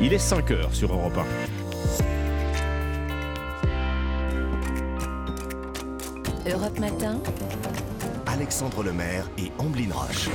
Il est 5 heures sur Europe 1. Europe Matin. Alexandre Lemaire et Amblin Roche.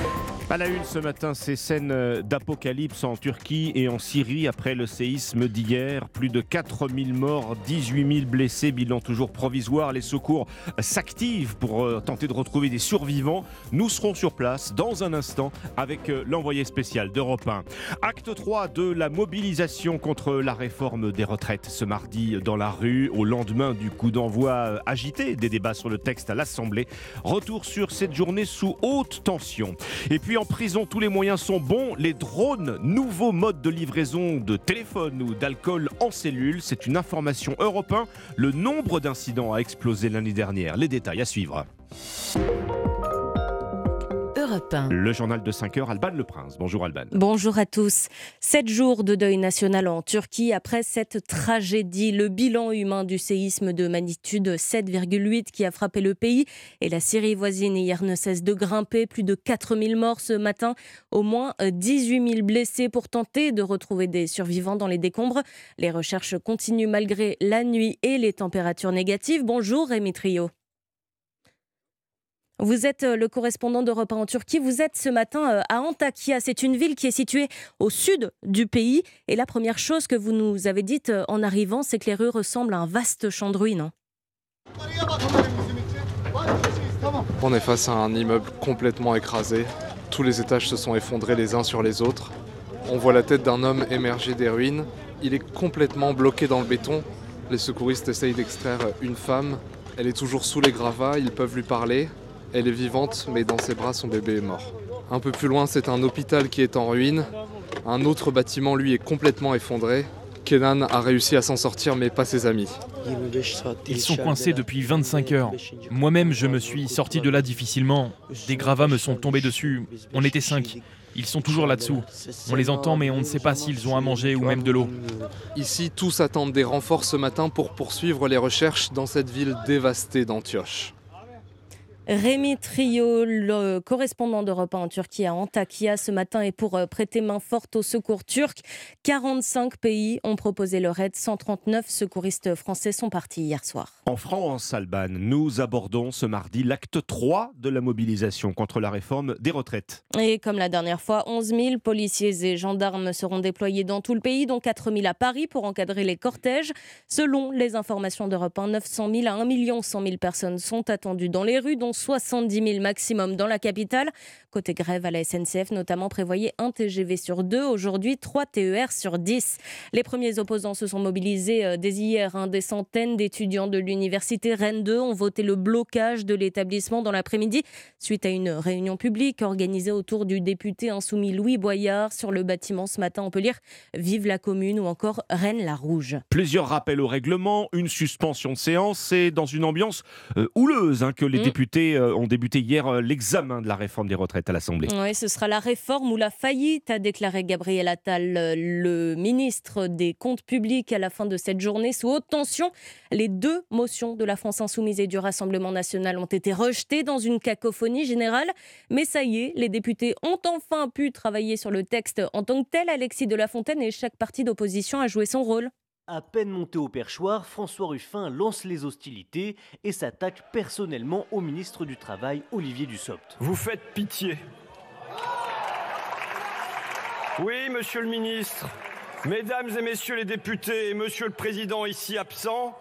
À la une ce matin, ces scènes d'apocalypse en Turquie et en Syrie après le séisme d'hier. Plus de 4000 morts, 18 000 blessés, bilan toujours provisoire. Les secours s'activent pour euh, tenter de retrouver des survivants. Nous serons sur place dans un instant avec euh, l'envoyé spécial d'Europe 1. Acte 3 de la mobilisation contre la réforme des retraites ce mardi dans la rue au lendemain du coup d'envoi euh, agité des débats sur le texte à l'Assemblée. Retour sur cette journée sous haute tension. Et puis en prison, tous les moyens sont bons. Les drones, nouveau mode de livraison de téléphone ou d'alcool en cellule, c'est une information européenne. Le nombre d'incidents a explosé l'année dernière. Les détails à suivre. Le journal de 5 heures, Alban Le Prince. Bonjour Alban. Bonjour à tous. Sept jours de deuil national en Turquie après cette tragédie. Le bilan humain du séisme de magnitude 7,8 qui a frappé le pays et la Syrie voisine hier ne cesse de grimper. Plus de 4000 morts ce matin, au moins 18 000 blessés pour tenter de retrouver des survivants dans les décombres. Les recherches continuent malgré la nuit et les températures négatives. Bonjour Rémi Trio. Vous êtes euh, le correspondant d'Europe en Turquie. Vous êtes ce matin euh, à Antakya. C'est une ville qui est située au sud du pays. Et la première chose que vous nous avez dite euh, en arrivant, c'est que les rues ressemblent à un vaste champ de ruines. On est face à un immeuble complètement écrasé. Tous les étages se sont effondrés les uns sur les autres. On voit la tête d'un homme émerger des ruines. Il est complètement bloqué dans le béton. Les secouristes essayent d'extraire une femme. Elle est toujours sous les gravats. Ils peuvent lui parler. Elle est vivante, mais dans ses bras, son bébé est mort. Un peu plus loin, c'est un hôpital qui est en ruine. Un autre bâtiment, lui, est complètement effondré. Kenan a réussi à s'en sortir, mais pas ses amis. Ils sont coincés depuis 25 heures. Moi-même, je me suis sorti de là difficilement. Des gravats me sont tombés dessus. On était cinq. Ils sont toujours là-dessous. On les entend, mais on ne sait pas s'ils ont à manger ou même de l'eau. Ici, tous attendent des renforts ce matin pour poursuivre les recherches dans cette ville dévastée d'Antioche. Rémi Trio, le correspondant d'Europe en Turquie à Antakya ce matin est pour euh, prêter main forte au secours turc. 45 pays ont proposé leur aide. 139 secouristes français sont partis hier soir. En France, Alban, nous abordons ce mardi l'acte 3 de la mobilisation contre la réforme des retraites. Et comme la dernière fois, 11 000 policiers et gendarmes seront déployés dans tout le pays, dont 4 000 à Paris pour encadrer les cortèges. Selon les informations d'Europe 1, 900 000 à 1 100 000 personnes sont attendues dans les rues, dont 70 000 maximum dans la capitale. Côté grève à la SNCF, notamment prévoyait un TGV sur deux, aujourd'hui 3 TER sur 10. Les premiers opposants se sont mobilisés euh, dès hier. Hein. Des centaines d'étudiants de l'université Rennes 2 ont voté le blocage de l'établissement dans l'après-midi suite à une réunion publique organisée autour du député insoumis Louis Boyard sur le bâtiment ce matin. On peut lire Vive la commune ou encore Rennes la Rouge. Plusieurs rappels au règlement, une suspension de séance C'est dans une ambiance euh, houleuse hein, que les mmh. députés euh, ont débuté hier euh, l'examen de la réforme des retraites à l'Assemblée. Oui, ce sera la réforme ou la faillite, a déclaré Gabriel Attal, euh, le ministre des Comptes publics, à la fin de cette journée. Sous haute tension, les deux motions de la France Insoumise et du Rassemblement national ont été rejetées dans une cacophonie générale. Mais ça y est, les députés ont enfin pu travailler sur le texte en tant que tel. Alexis de la Fontaine et chaque parti d'opposition a joué son rôle. À peine monté au perchoir, François Ruffin lance les hostilités et s'attaque personnellement au ministre du Travail, Olivier Dussopt. Vous faites pitié. Oui, monsieur le ministre, mesdames et messieurs les députés monsieur le président ici absent,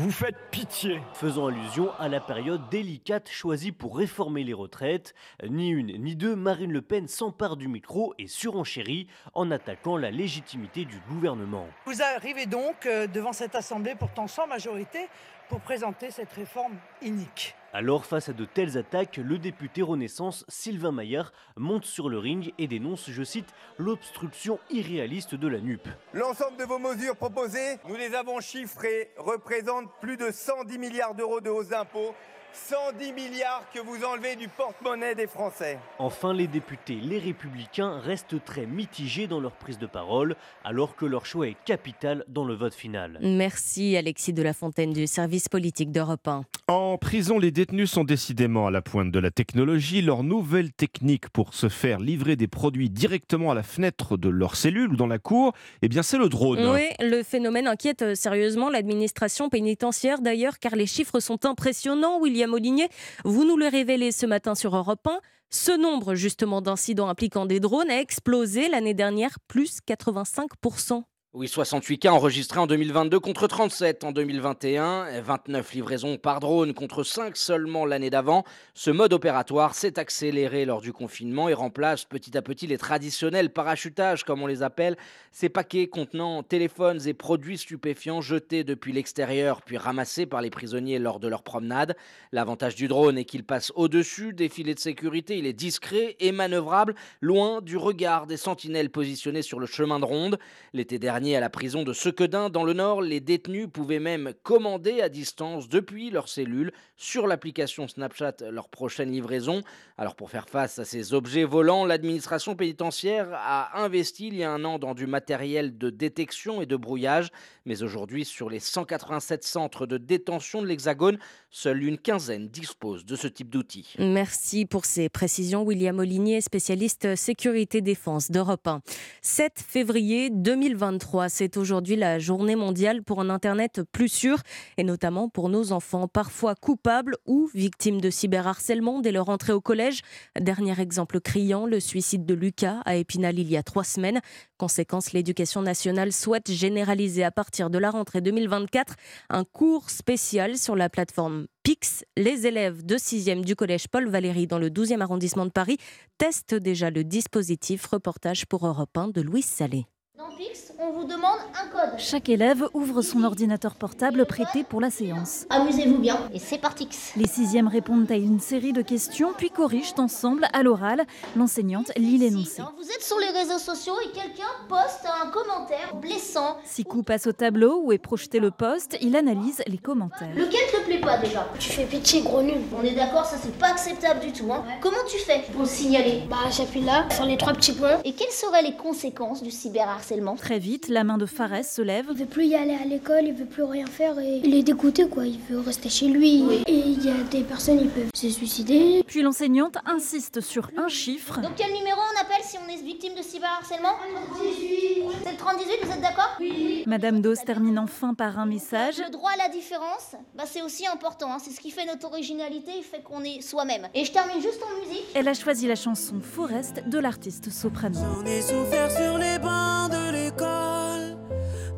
vous faites pitié. Faisant allusion à la période délicate choisie pour réformer les retraites, ni une ni deux, Marine Le Pen s'empare du micro et surenchérit en attaquant la légitimité du gouvernement. Vous arrivez donc euh, devant cette Assemblée pourtant sans majorité pour présenter cette réforme inique. Alors, face à de telles attaques, le député Renaissance Sylvain Maillard monte sur le ring et dénonce, je cite, l'obstruction irréaliste de la NUP. L'ensemble de vos mesures proposées, nous les avons chiffrées, représentent plus de 110 milliards d'euros de hausse d'impôts 110 milliards que vous enlevez du porte-monnaie des Français. Enfin, les députés, les républicains, restent très mitigés dans leur prise de parole, alors que leur choix est capital dans le vote final. Merci Alexis de la Fontaine du service politique d'Europe 1. En prison, les détenus sont décidément à la pointe de la technologie. Leur nouvelle technique pour se faire livrer des produits directement à la fenêtre de leur cellule ou dans la cour, eh bien c'est le drone. Oui, le phénomène inquiète sérieusement l'administration pénitentiaire d'ailleurs, car les chiffres sont impressionnants. William Molinier, vous nous le révélez ce matin sur Europe 1. Ce nombre justement d'incidents impliquant des drones a explosé l'année dernière, plus 85%. Oui, 68 cas enregistrés en 2022 contre 37 en 2021, 29 livraisons par drone contre 5 seulement l'année d'avant. Ce mode opératoire s'est accéléré lors du confinement et remplace petit à petit les traditionnels parachutages, comme on les appelle, ces paquets contenant téléphones et produits stupéfiants jetés depuis l'extérieur puis ramassés par les prisonniers lors de leur promenade. L'avantage du drone est qu'il passe au-dessus des filets de sécurité, il est discret et manœuvrable, loin du regard des sentinelles positionnées sur le chemin de ronde. L'été dernier, à la prison de Sequedin dans le Nord, les détenus pouvaient même commander à distance depuis leur cellule sur l'application Snapchat leur prochaine livraison. Alors pour faire face à ces objets volants, l'administration pénitentiaire a investi il y a un an dans du matériel de détection et de brouillage. Mais aujourd'hui, sur les 187 centres de détention de l'Hexagone, seule une quinzaine dispose de ce type d'outils. Merci pour ces précisions, William Olinier, spécialiste sécurité défense d'Europe 1. 7 février 2023 c'est aujourd'hui la journée mondiale pour un Internet plus sûr, et notamment pour nos enfants, parfois coupables ou victimes de cyberharcèlement dès leur entrée au collège. Dernier exemple criant, le suicide de Lucas à Épinal il y a trois semaines. Conséquence, l'éducation nationale souhaite généraliser à partir de la rentrée 2024 un cours spécial sur la plateforme PIX. Les élèves de 6e du collège Paul Valéry dans le 12e arrondissement de Paris testent déjà le dispositif. Reportage pour Europe 1 de Louis Salé. Dans Pix, on vous demande un code. Chaque élève ouvre son ordinateur portable prêté pour la séance. Amusez-vous bien et c'est parti. Les sixièmes répondent à une série de questions puis corrigent ensemble à l'oral. L'enseignante lit l'énoncé. Vous êtes sur les réseaux sociaux et quelqu'un poste un commentaire blessant. Sikou passe au tableau où est projeté le poste. Il analyse les commentaires. Lequel te plaît pas déjà? Tu fais pitié, gros nul. On est d'accord, ça c'est pas acceptable du tout. Hein. Comment tu fais pour le signaler? Bah j'appuie là sur les trois petits points. Et quelles seraient les conséquences du cyberharcèlement? Très vite, la main de Fares se lève. Il veut plus y aller à l'école, il veut plus rien faire et il est dégoûté quoi. Il veut rester chez lui. Et il y a des personnes qui peuvent se suicider. Puis l'enseignante insiste sur un chiffre. Donc quel numéro on appelle si on est victime de cyberharcèlement 38. C'est le 38, vous êtes d'accord Oui. Madame Dose termine enfin par un message. Le droit à la différence, bah, c'est aussi important. Hein. C'est ce qui fait notre originalité, il fait qu'on est soi-même. Et je termine juste en musique. Elle a choisi la chanson Forest de l'artiste soprano. J'en ai souffert sur les bancs de l'école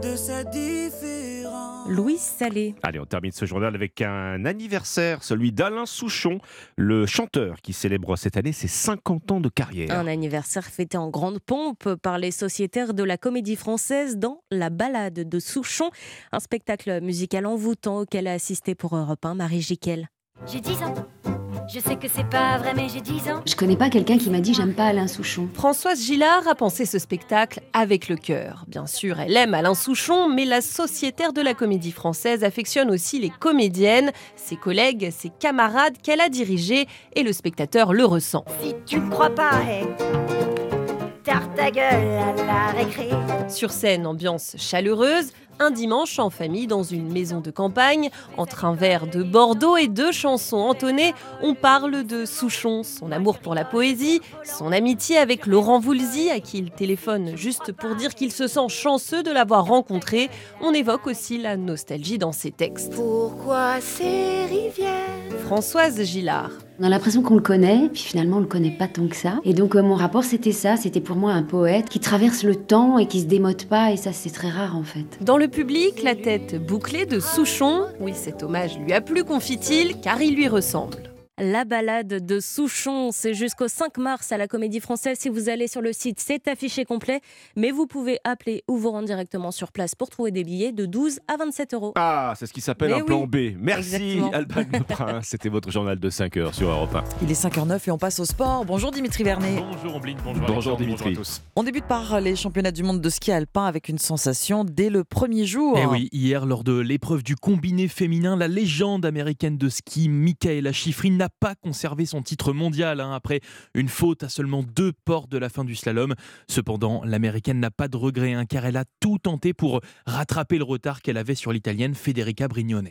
de cette différence. Louis Salé. Allez, on termine ce journal avec un anniversaire, celui d'Alain Souchon, le chanteur qui célèbre cette année ses 50 ans de carrière. Un anniversaire fêté en grande pompe par les sociétaires de la comédie française dans La balade de Souchon, un spectacle musical envoûtant auquel a assisté pour Europe 1 Marie Jiquel. J'ai 10 ans. Je sais que c'est pas vrai, mais j'ai 10 ans. Je connais pas quelqu'un qui m'a dit j'aime pas Alain Souchon. Françoise Gillard a pensé ce spectacle avec le cœur. Bien sûr, elle aime Alain Souchon, mais la sociétaire de la comédie française affectionne aussi les comédiennes, ses collègues, ses camarades qu'elle a dirigées, et le spectateur le ressent. Si tu ne crois pas, hey, tarte ta gueule à la récré. Sur scène, ambiance chaleureuse, un dimanche en famille dans une maison de campagne, entre un verre de Bordeaux et deux chansons entonnées, on parle de Souchon, son amour pour la poésie, son amitié avec Laurent Voulzy, à qui il téléphone juste pour dire qu'il se sent chanceux de l'avoir rencontré. On évoque aussi la nostalgie dans ses textes. Pourquoi ces rivières? Françoise Gillard. On a l'impression qu'on le connaît, puis finalement on le connaît pas tant que ça. Et donc euh, mon rapport c'était ça, c'était pour moi un poète qui traverse le temps et qui se démode pas, et ça c'est très rare en fait. Dans le public, la tête bouclée de Souchon. Oui, cet hommage lui a plu, confie-t-il, car il lui ressemble. La balade de Souchon, c'est jusqu'au 5 mars à la Comédie Française. Si vous allez sur le site, c'est affiché complet, mais vous pouvez appeler ou vous rendre directement sur place pour trouver des billets de 12 à 27 euros. Ah, c'est ce qui s'appelle un plan B. Merci. Alban Lebrun. C'était votre journal de 5 heures sur Europe 1. Il est 5h09 et on passe au sport. Bonjour Dimitri Vernet. Bonjour Ombline, bonjour, Dimitri. bonjour à tous. On débute par les championnats du monde de ski alpin avec une sensation dès le premier jour. Eh oui, hier, lors de l'épreuve du combiné féminin, la légende américaine de ski, Michaela Schifrin, n'a pas conservé son titre mondial hein, après une faute à seulement deux portes de la fin du slalom. Cependant, l'américaine n'a pas de regret hein, car elle a tout tenté pour rattraper le retard qu'elle avait sur l'italienne Federica Brignone.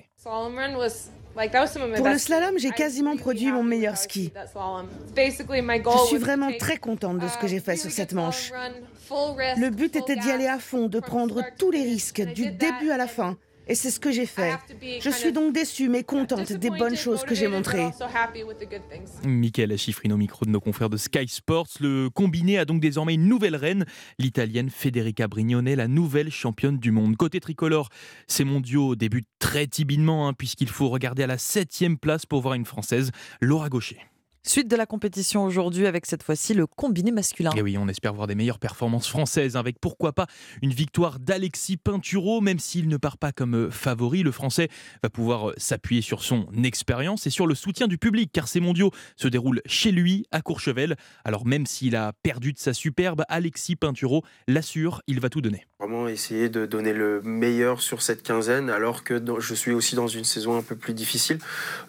Pour le slalom, j'ai quasiment produit mon meilleur ski. Je suis vraiment très contente de ce que j'ai fait sur cette manche. Le but était d'y aller à fond, de prendre tous les risques, du début à la fin. Et c'est ce que j'ai fait. Je suis donc déçue, mais contente des bonnes choses que j'ai montrées. Michaela Schifrin au micro de nos confrères de Sky Sports. Le combiné a donc désormais une nouvelle reine, l'italienne Federica Brignone, la nouvelle championne du monde. Côté tricolore, ces mondiaux débutent très timidement, hein, puisqu'il faut regarder à la septième place pour voir une Française, Laura Gaucher. Suite de la compétition aujourd'hui avec cette fois-ci le combiné masculin. Et oui, on espère voir des meilleures performances françaises avec pourquoi pas une victoire d'Alexis Pinturo, même s'il ne part pas comme euh, favori. Le Français va pouvoir euh, s'appuyer sur son expérience et sur le soutien du public, car ces mondiaux se déroulent chez lui, à Courchevel. Alors même s'il a perdu de sa superbe, Alexis Pinturo l'assure, il va tout donner. Vraiment essayer de donner le meilleur sur cette quinzaine, alors que je suis aussi dans une saison un peu plus difficile.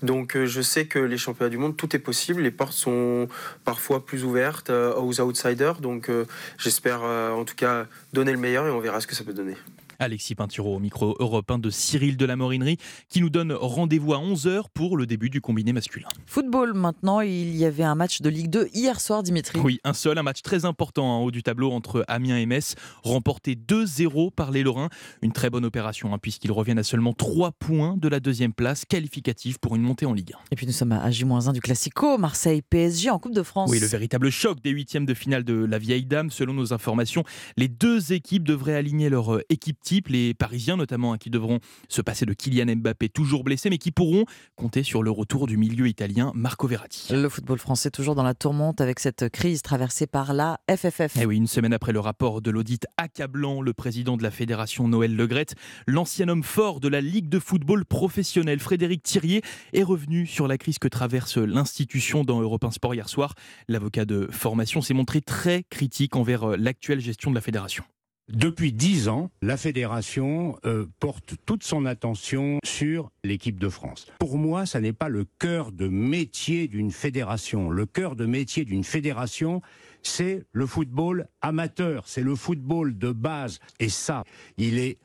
Donc euh, je sais que les championnats du monde, tout est possible. Les portes sont parfois plus ouvertes euh, aux outsiders. Donc euh, j'espère euh, en tout cas donner le meilleur et on verra ce que ça peut donner. Alexis Pinturo au micro européen de Cyril de la Morinerie qui nous donne rendez-vous à 11h pour le début du combiné masculin. Football maintenant, il y avait un match de Ligue 2 hier soir Dimitri. Oui, un seul, un match très important en haut du tableau entre Amiens et Metz, remporté 2-0 par les Lorrains. Une très bonne opération hein, puisqu'ils reviennent à seulement 3 points de la deuxième place qualificative pour une montée en Ligue 1. Et puis nous sommes à J-1 du Classico, Marseille PSG en Coupe de France. Oui, le véritable choc des huitièmes de finale de la vieille dame. Selon nos informations, les deux équipes devraient aligner leur euh, équipe type. Les Parisiens notamment, hein, qui devront se passer de Kylian Mbappé, toujours blessé, mais qui pourront compter sur le retour du milieu italien Marco Verratti. Le football français toujours dans la tourmente avec cette crise traversée par la FFF. Eh oui, une semaine après le rapport de l'audit accablant, le président de la fédération Noël Legrette, l'ancien homme fort de la Ligue de football professionnel Frédéric Thirier, est revenu sur la crise que traverse l'institution dans Europe 1 Sport hier soir. L'avocat de formation s'est montré très critique envers euh, l'actuelle gestion de la fédération. Depuis dix ans, la fédération euh, porte toute son attention sur l'équipe de France. Pour moi, ça n'est pas le cœur de métier d'une fédération. Le cœur de métier d'une fédération, c'est le football amateur, c'est le football de base. Et ça, il est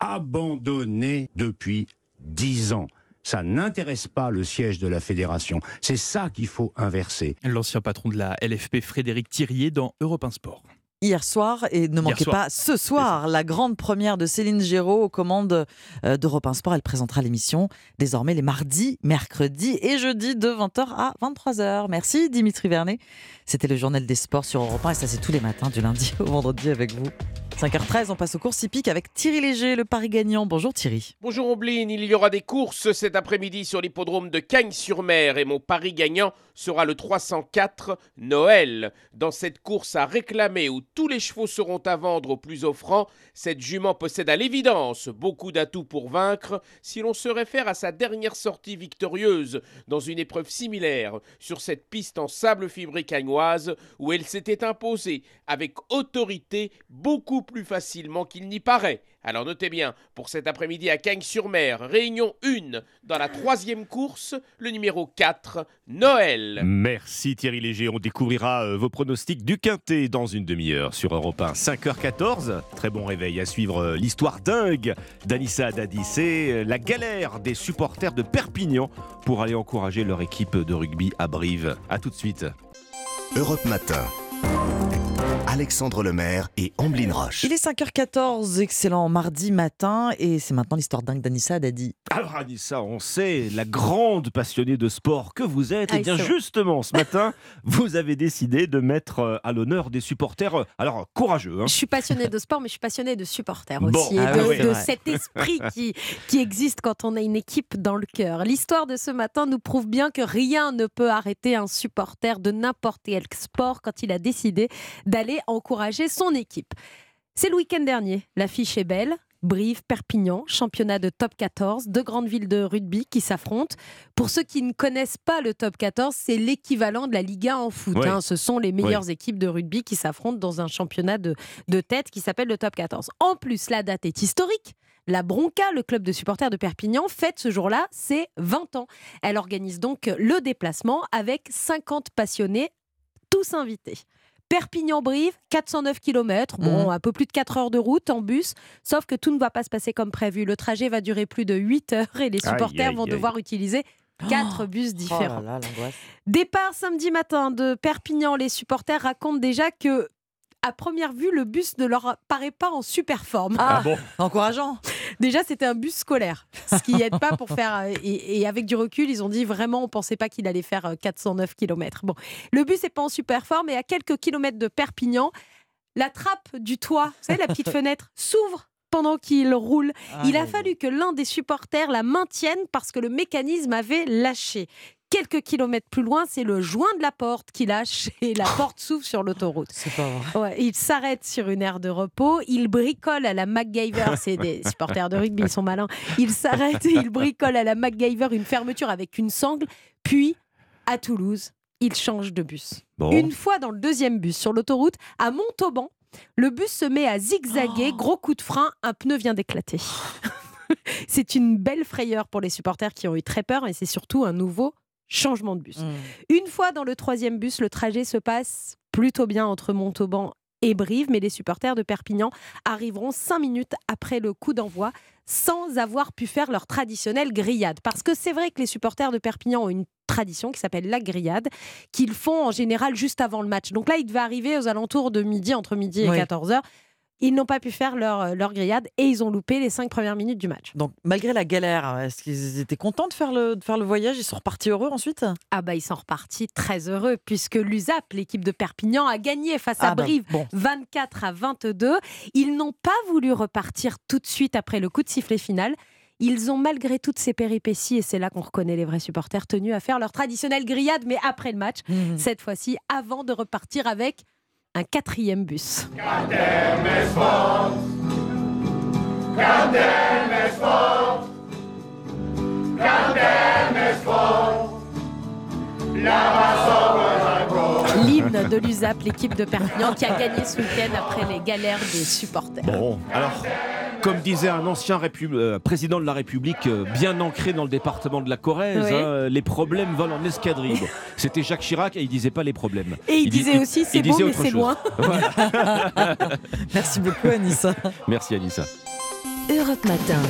abandonné depuis dix ans. Ça n'intéresse pas le siège de la fédération. C'est ça qu'il faut inverser. L'ancien patron de la LFP Frédéric Thirier dans Europe 1 Sport. Hier soir, et ne manquez pas ce soir, la grande première de Céline Géraud aux commandes euh, d'Europe 1 Sport. Elle présentera l'émission désormais les mardis, mercredis et jeudis de 20h à 23h. Merci Dimitri Vernet. C'était le journal des sports sur Europe 1 et ça c'est tous les matins du lundi au vendredi avec vous. 5h13, on passe aux courses hippiques avec Thierry Léger, le Paris gagnant. Bonjour Thierry. Bonjour Ombline, il y aura des courses cet après-midi sur l'hippodrome de Cagnes-sur-Mer et mon pari gagnant sera le 304 Noël. Dans cette course à réclamer où tous les chevaux seront à vendre au plus offrant, cette jument possède à l'évidence beaucoup d'atouts pour vaincre si l'on se réfère à sa dernière sortie victorieuse dans une épreuve similaire sur cette piste en sable fibré cagnoise où elle s'était imposée avec autorité beaucoup plus facilement qu'il n'y paraît. Alors notez bien, pour cet après-midi à Cagnes-sur-Mer, réunion 1 dans la troisième course, le numéro 4, Noël. Merci Thierry Léger. On découvrira euh, vos pronostics du Quintet dans une demi-heure sur Europe 1. 5h14. Très bon réveil à suivre euh, l'histoire dingue d'Anissa Dadi. C'est euh, la galère des supporters de Perpignan pour aller encourager leur équipe de rugby à Brive. A tout de suite. Europe Matin. Alexandre Lemaire et Amblin Roche. Il est 5h14, excellent mardi matin, et c'est maintenant l'histoire dingue d'Anissa Dadi. Alors Anissa, on sait, la grande passionnée de sport que vous êtes, et Ah, bien c'est bon. justement, ce matin, vous avez décidé de mettre euh, à l'honneur des supporters, euh, alors courageux. hein. Je suis passionnée de sport, mais je suis passionnée de supporters Bon. aussi. et Ah de, oui, de cet esprit qui, qui existe quand on a une équipe dans le cœur. L'histoire de ce matin nous prouve bien que rien ne peut arrêter un supporter de n'importe quel sport quand il a décidé d'aller encourager son équipe. C'est le week-end dernier. L'affiche est belle. Brive, Perpignan, championnat de top 14, deux grandes villes de rugby qui s'affrontent. Pour ceux qui ne connaissent pas le top 14, c'est l'équivalent de la Liga en foot. Ouais. hein. Ce sont les meilleures équipes de rugby qui s'affrontent dans un championnat de, de tête qui s'appelle le top 14. En plus, la date est historique. La Bronca, le club de supporters de Perpignan, fête ce jour-là ses 20 ans. Elle organise donc le déplacement avec 50 passionnés, tous invités. Perpignan-Brive, 409 km, bon, Mhm. un peu plus de 4 heures de route en bus, sauf que tout ne va pas se passer comme prévu. Le trajet va durer plus de 8 heures et les Aïe, supporters aïe, vont aïe. devoir utiliser 4 bus Oh différents. là là, l'angoisse. Départ samedi matin de Perpignan, les supporters racontent déjà que à première vue, le bus ne leur paraît pas en super forme. Ah, Ah bon encourageant. Déjà, c'était un bus scolaire, ce qui aide pas pour faire. euh, Et, et avec du recul, ils ont dit vraiment, on pensait pas qu'il allait faire euh, 409 km. Bon, le bus n'est pas en super forme et à quelques kilomètres de Perpignan, la trappe du toit, vous savez, la petite fenêtre, s'ouvre pendant qu'il roule. Il a fallu que l'un des supporters la maintienne parce que le mécanisme avait lâché. Quelques kilomètres plus loin, c'est le joint de la porte qui lâche et la porte s'ouvre sur l'autoroute. C'est pas vrai. Ouais, il s'arrête sur une aire de repos, il bricole à la MacGyver, c'est des supporters de rugby, ils sont malins. Il s'arrête et il bricole à la MacGyver une fermeture avec une sangle, puis à Toulouse, il change de bus. Bon. Une fois dans le deuxième bus sur l'autoroute, à Montauban, le bus se met à zigzaguer, gros coup de frein, un pneu vient d'éclater. c'est une belle frayeur pour les supporters qui ont eu très peur et c'est surtout un nouveau changement de bus. Une fois dans le troisième bus, le trajet se passe plutôt bien entre Montauban et Brive, mais les supporters de Perpignan arriveront cinq minutes après le coup d'envoi sans avoir pu faire leur traditionnelle grillade. Parce que c'est vrai que les supporters de Perpignan ont une tradition qui s'appelle la grillade, qu'ils font en général juste avant le match. Donc là, ils devaient arriver aux alentours de midi, entre midi et Oui. 14h. Ils n'ont pas pu faire leur, leur grillade et ils ont loupé les cinq premières minutes du match. Donc, malgré la galère, est-ce qu'ils étaient contents de faire le, de faire le voyage? Ils sont repartis heureux ensuite? Ah bah ils sont repartis très heureux puisque l'USAP, l'équipe de Perpignan, a gagné face à Ah bah, Brive bon. 24 à 22. Ils n'ont pas voulu repartir tout de suite après le coup de sifflet final. Ils ont malgré toutes ces péripéties, et c'est là qu'on reconnaît les vrais supporters, tenus à faire leur traditionnelle grillade, mais après le match, Mhm. cette fois-ci, avant de repartir avec un quatrième bus. De l'USAP, l'équipe de Perpignan, qui a gagné ce week-end après les galères des supporters. Bon, alors, comme disait un ancien euh, président de la République euh, bien ancré dans le département de la Corrèze, Oui. hein, les problèmes volent en escadrille. Bon, C'était Jacques Chirac et il disait pas les problèmes. Et il dit- disait aussi, c'est disait beau, mais c'est loin. Merci beaucoup, Anissa. Merci Anissa. Europe Matin.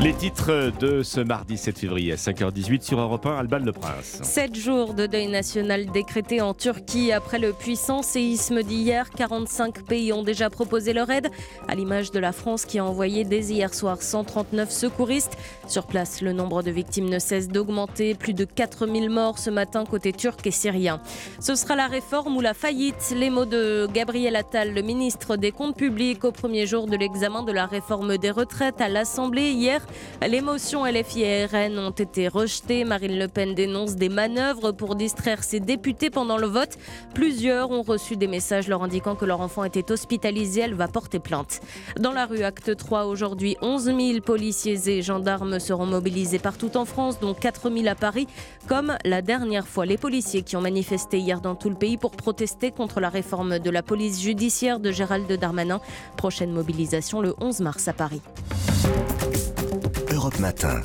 Les titres de ce mardi 7 février à 5h18 sur Europe 1, Alban Le Prince. Sept jours de deuil national décrété en Turquie après le puissant séisme d'hier. 45 pays ont déjà proposé leur aide, à l'image de la France qui a envoyé dès hier soir 139 secouristes. Sur place, le nombre de victimes ne cesse d'augmenter. Plus de 4000 morts ce matin côté turc et syrien. Ce sera la réforme ou la faillite. Les mots de Gabriel Attal, le ministre des Comptes publics, au premier jour de l'examen de la réforme des retraites à l'Assemblée hier. Les motions LFI et RN ont été rejetées. Marine Le Pen dénonce des manœuvres pour distraire ses députés pendant le vote. Plusieurs ont reçu des messages leur indiquant que leur enfant était hospitalisé. Elle va porter plainte. Dans la rue Acte 3, aujourd'hui, 11 000 policiers et gendarmes seront mobilisés partout en France, dont 4 000 à Paris, comme la dernière fois. Les policiers qui ont manifesté hier dans tout le pays pour protester contre la réforme de la police judiciaire de Gérald Darmanin. Prochaine mobilisation le 11 mars à Paris. Europe Matin.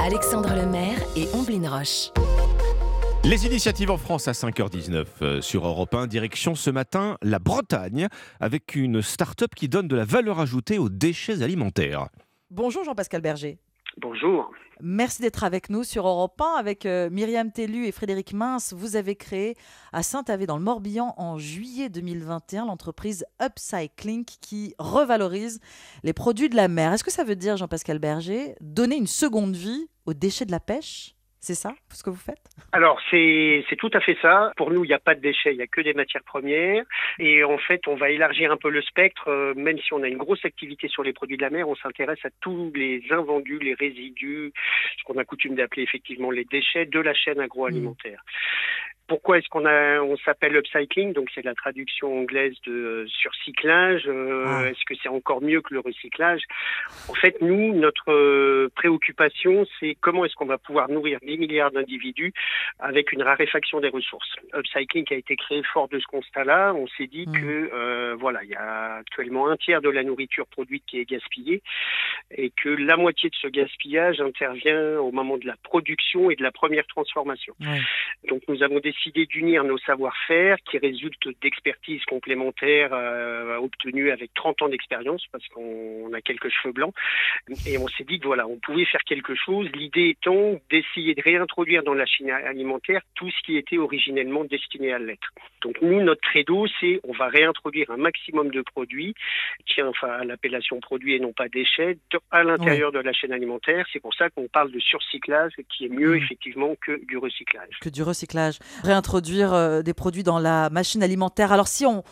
Alexandre Lemaire et Omblin Roche. Les initiatives en France à 5h19 euh, sur Europe 1, direction ce matin la Bretagne avec une start-up qui donne de la valeur ajoutée aux déchets alimentaires. Bonjour Jean-Pascal Berger. Bonjour. Merci d'être avec nous sur Europe 1 avec euh, Myriam Tellu et Frédéric Mince. Vous avez créé à Saint-Avé dans le Morbihan en juillet 2021 l'entreprise Upcycling qui revalorise les produits de la mer. Est-ce que ça veut dire, Jean-Pascal Berger, donner une seconde vie aux déchets de la pêche? C'est ça ce que vous faites? Alors c'est tout à fait ça. Pour nous, il n'y a pas de déchets, il n'y a que des matières premières. Et en fait, on va élargir un peu le spectre. Euh, même si on a une grosse activité sur les produits de la mer, on s'intéresse à tous les invendus, les résidus, ce qu'on a coutume d'appeler effectivement les déchets de la chaîne agroalimentaire. Pourquoi est-ce qu'on a, on s'appelle upcycling? Donc c'est la traduction anglaise de euh, surcyclage. Euh, ah. Est-ce que c'est encore mieux que le recyclage? En fait, nous, notre euh, préoccupation, c'est comment est-ce qu'on va pouvoir nourrir 10 milliards d'individus avec une raréfaction des ressources. Upcycling a été créé fort de ce constat-là. On s'est dit mmh. que voilà, il y a actuellement un tiers de la nourriture produite qui est gaspillée et que la moitié de ce gaspillage intervient au moment de la production et de la première transformation. Donc nous avons décidé décidé d'unir nos savoir-faire qui résultent d'expertises complémentaires euh, obtenues avec 30 ans d'expérience parce qu'on a quelques cheveux blancs. Et on s'est dit que voilà, on pouvait faire quelque chose. L'idée étant d'essayer de réintroduire dans la chaîne alimentaire tout ce qui était originellement destiné à l'être. Donc nous, notre credo, c'est on va réintroduire un maximum de produits, qui enfin à l'appellation produit et non pas déchets, à l'intérieur de la chaîne alimentaire. C'est pour ça qu'on parle de surcyclage, qui est mieux mmh. effectivement que du recyclage. Que du recyclage réintroduire euh, des produits dans la machine alimentaire. Alors si on,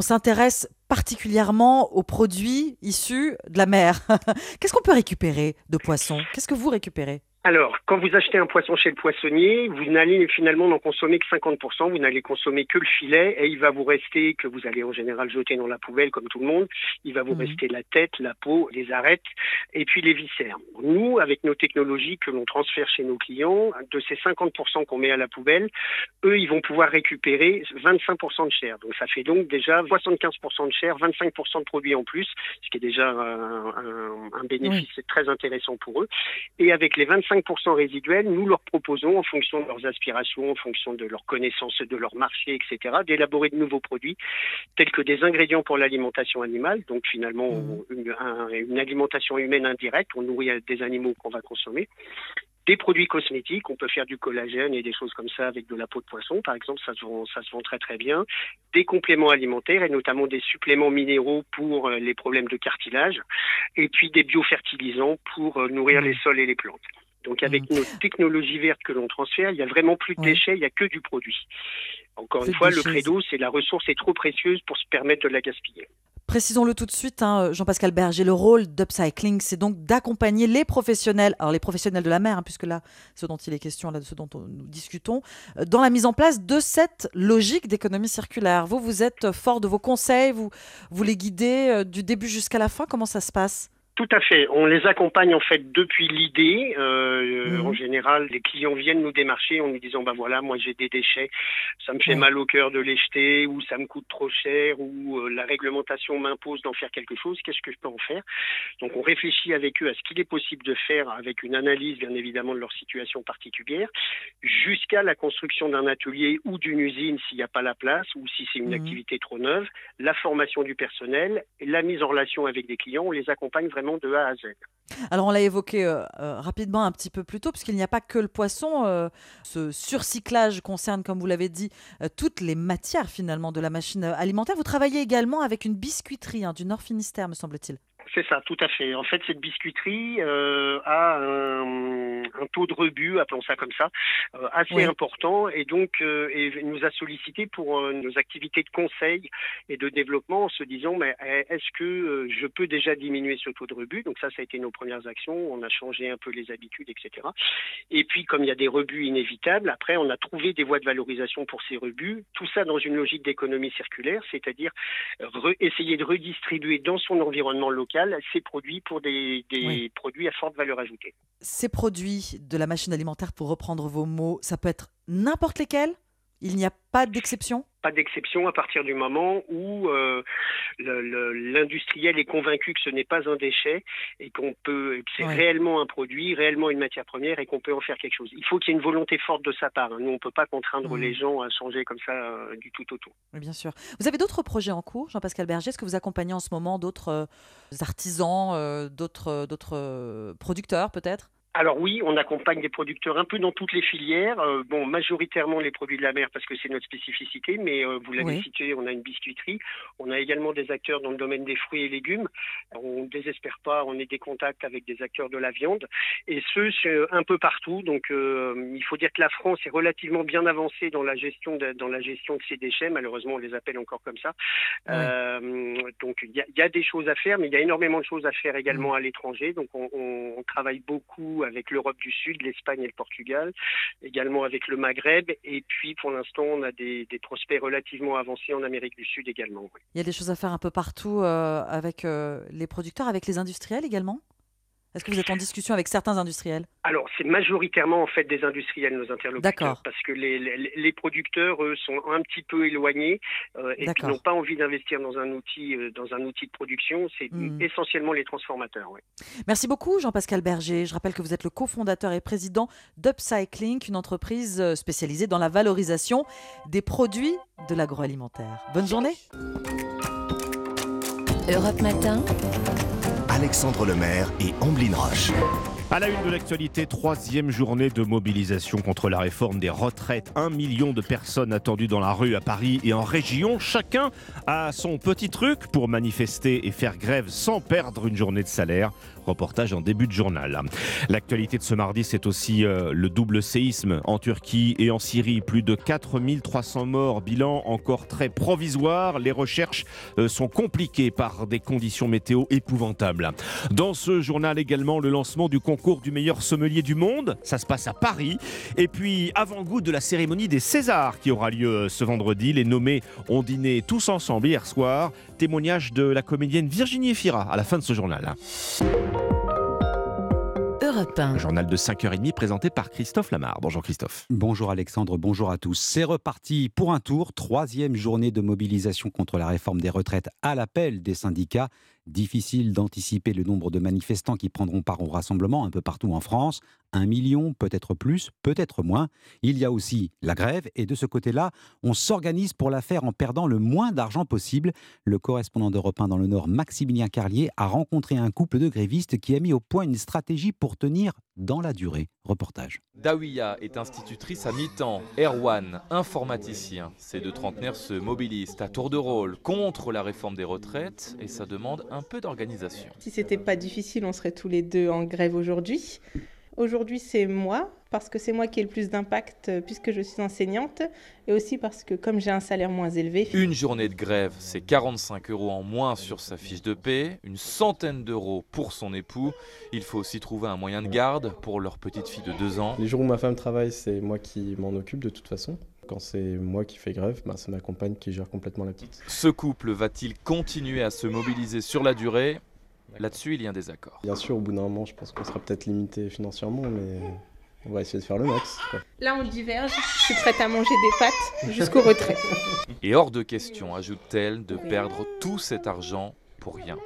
s'intéresse particulièrement aux produits issus de la mer, qu'est-ce qu'on peut récupérer de poissons? Qu'est-ce que vous récupérez? Alors, quand vous achetez un poisson chez le poissonnier, vous n'allez finalement n'en consommer que 50%, vous n'allez consommer que le filet et il va vous rester, que vous allez en général jeter dans la poubelle comme tout le monde, il va vous mhm. rester la tête, la peau, les arêtes et puis les viscères. Nous, avec nos technologies que l'on transfère chez nos clients, de ces 50% qu'on met à la poubelle, eux, ils vont pouvoir récupérer 25% de chair. Donc ça fait donc déjà 75% de chair, 25% de produits en plus, ce qui est déjà un, un, bénéfice très intéressant pour eux. Et avec les 25 5% résiduels, nous leur proposons, en fonction de leurs aspirations, en fonction de leurs connaissances de leur marché, etc., d'élaborer de nouveaux produits, tels que des ingrédients pour l'alimentation animale, donc finalement mmh. une, alimentation humaine indirecte, on nourrit des animaux qu'on va consommer, des produits cosmétiques, on peut faire du collagène et des choses comme ça avec de la peau de poisson, par exemple, ça se vend, ça se vend très très bien. Des compléments alimentaires et notamment des suppléments minéraux pour euh, les problèmes de cartilage, et puis des biofertilisants pour euh, nourrir mmh. les sols et les plantes. Donc avec mm. nos technologies vertes que l'on transfère, il n'y a vraiment plus de déchets, il n'y a que du produit. Encore une fois, le credo, c'est la ressource est trop précieuse pour se permettre de la gaspiller. Précisons-le tout de suite, hein, Jean-Pascal Berger, le rôle d'Upcycling, c'est donc d'accompagner les professionnels, alors les professionnels de la mer, hein, puisque là, ce dont il est question, là, de ce dont nous discutons, euh, dans la mise en place de cette logique d'économie circulaire. Vous, vous êtes fort de vos conseils, vous, vous les guidez euh, du début jusqu'à la fin, comment ça se passe? Tout à fait. On les accompagne en fait depuis l'idée. Euh, mhm. En général, les clients viennent nous démarcher en nous disant bah voilà, moi j'ai des déchets, ça me fait mal au cœur de les jeter, ou ça me coûte trop cher, ou euh, la réglementation m'impose d'en faire quelque chose. Qu'est-ce que je peux en faire? Donc on réfléchit avec eux à ce qu'il est possible de faire avec une analyse bien évidemment de leur situation particulière, jusqu'à la construction d'un atelier ou d'une usine s'il n'y a pas la place, ou si c'est une mhm. activité trop neuve, la formation du personnel, la mise en relation avec des clients. On les accompagne vraiment Alors on l'a évoqué euh, euh, rapidement un petit peu plus tôt, puisqu'il n'y a pas que le poisson. Euh, ce surcyclage concerne, comme vous l'avez dit, toutes les matières finalement de la machine alimentaire. Vous travaillez également avec une biscuiterie hein, du Nord Finistère, me semble-t-il. C'est ça, tout à fait. En fait, cette biscuiterie euh, a un, taux de rebut, appelons ça comme ça, euh, assez important et donc euh, et nous a sollicité pour nos activités de conseil et de développement en se disant mais eh, est-ce que je peux déjà diminuer ce taux de rebut? Donc ça, ça a été nos premières actions. On a changé un peu les habitudes, etc. Et puis comme il y a des rebuts inévitables, après on a trouvé des voies de valorisation pour ces rebuts. Tout ça dans une logique d'économie circulaire, c'est-à-dire essayer de redistribuer dans son environnement local ces produits pour des, produits à forte valeur ajoutée. Ces produits de la machine alimentaire, pour reprendre vos mots, ça peut être n'importe lesquels Il n'y a pas d'exception? Pas d'exception à partir du moment où euh, l'industriel est convaincu que ce n'est pas un déchet et qu'on peut, que c'est réellement un produit, réellement une matière première et qu'on peut en faire quelque chose. Il faut qu'il y ait une volonté forte de sa part. Hein. Nous, on ne peut pas contraindre Mmh. les gens à changer comme ça euh, du tout au tout. Oui, bien sûr. Vous avez d'autres projets en cours, Jean-Pascal Berger? Est-ce que vous accompagnez en ce moment d'autres euh, artisans, d'autres d'autres, producteurs peut-être? Alors oui, on accompagne des producteurs un peu dans toutes les filières. Euh, bon, majoritairement les produits de la mer parce que c'est notre spécificité, mais euh, vous l'avez Oui. cité, on a une biscuiterie. On a également des acteurs dans le domaine des fruits et légumes. On ne désespère pas, on est des contacts avec des acteurs de la viande et ce, c'est un peu partout. Donc euh, il faut dire que la France est relativement bien avancée dans la gestion de, dans la gestion de ces déchets. Malheureusement, on les appelle encore comme ça. Euh, donc il y, a- il y a des choses à faire, mais il y a énormément de choses à faire également à l'étranger. Donc on, on- on travaille beaucoup avec l'Europe du Sud, l'Espagne et le Portugal, également avec le Maghreb. Et puis pour l'instant, on a des, prospects relativement avancés en Amérique du Sud également. Il y a des choses à faire un peu partout euh, avec euh, les producteurs, avec les industriels également? Est-ce que vous êtes en discussion avec certains industriels? Alors, c'est majoritairement en fait des industriels, nos interlocuteurs, parce que les, les, les producteurs, eux, sont un petit peu éloignés euh, et D'accord. n'ont pas envie d'investir dans un outil, euh, dans un outil de production. C'est Hmm. essentiellement les transformateurs. Merci beaucoup Jean-Pascal Berger. Je rappelle que vous êtes le cofondateur et président d'Upcycling, une entreprise euh, spécialisée dans la valorisation des produits de l'agroalimentaire. Bonne journée. Europe Matin. Alexandre Lemaire et Amblin Roche. À la une de l'actualité, troisième journée de mobilisation contre la réforme des retraites. Un million de personnes attendues dans la rue à Paris et en région. Chacun a son petit truc pour manifester et faire grève sans perdre une journée de salaire. Reportage en début de journal. L'actualité de ce mardi, c'est aussi euh, le double séisme en Turquie et en Syrie. Plus de 4300 morts, bilan encore très provisoire. Les recherches euh, sont compliquées par des conditions météo épouvantables. Dans ce journal également, le lancement du concours du meilleur sommelier du monde. Ça se passe à Paris. Et puis, avant-goût de la cérémonie des Césars qui aura lieu euh, ce vendredi. Les nommés ont dîné tous ensemble hier soir. Témoignage de la comédienne Virginie Efira à la fin de ce journal. Europe 1. Un journal de 5h30 présenté par Christophe Lamar. Bonjour Christophe. Bonjour Alexandre, bonjour à tous. C'est reparti pour un tour, troisième journée de mobilisation contre la réforme des retraites à l'appel des syndicats. Difficile d'anticiper le nombre de manifestants qui prendront part au rassemblement un peu partout en France. Un million, peut-être plus, peut-être moins. Il y a aussi la grève et de ce côté-là, on s'organise pour la faire en perdant le moins d'argent possible. Le correspondant d'Europe 1 dans le Nord, Maximilien Carlier, a rencontré un couple de grévistes qui a mis au point une stratégie pour tenir dans la durée. Reportage. Dawiya est institutrice à mi-temps. Erwan, informaticien. Ces deux trentenaires se mobilisent à tour de rôle contre la réforme des retraites et ça demande un peu d'organisation. Si c'était pas difficile, on serait tous les deux en grève aujourd'hui. Aujourd'hui, c'est moi, parce que c'est moi qui ai le plus d'impact euh, puisque je suis enseignante, et aussi parce que comme j'ai un salaire moins élevé, Une journée de grève, c'est 45 euros en moins sur sa fiche de paie, une centaine d'euros pour son époux. Il faut aussi trouver un moyen de garde pour leur petite fille de 2 ans. Les jours où ma femme travaille, c'est moi qui m'en occupe de toute façon. Quand c'est moi qui fais grève, ben, c'est ma compagne qui gère complètement la petite. Ce couple va-t-il continuer à se mobiliser sur la durée? Là-dessus, il y a un désaccord. Bien sûr, au bout d'un moment, je pense qu'on sera peut-être limité financièrement, mais on va essayer de faire le max. quoi. là on diverge, je suis prête à manger des pâtes jusqu'au retrait. Et hors de question, ajoute-t-elle, de perdre tout cet argent pour rien.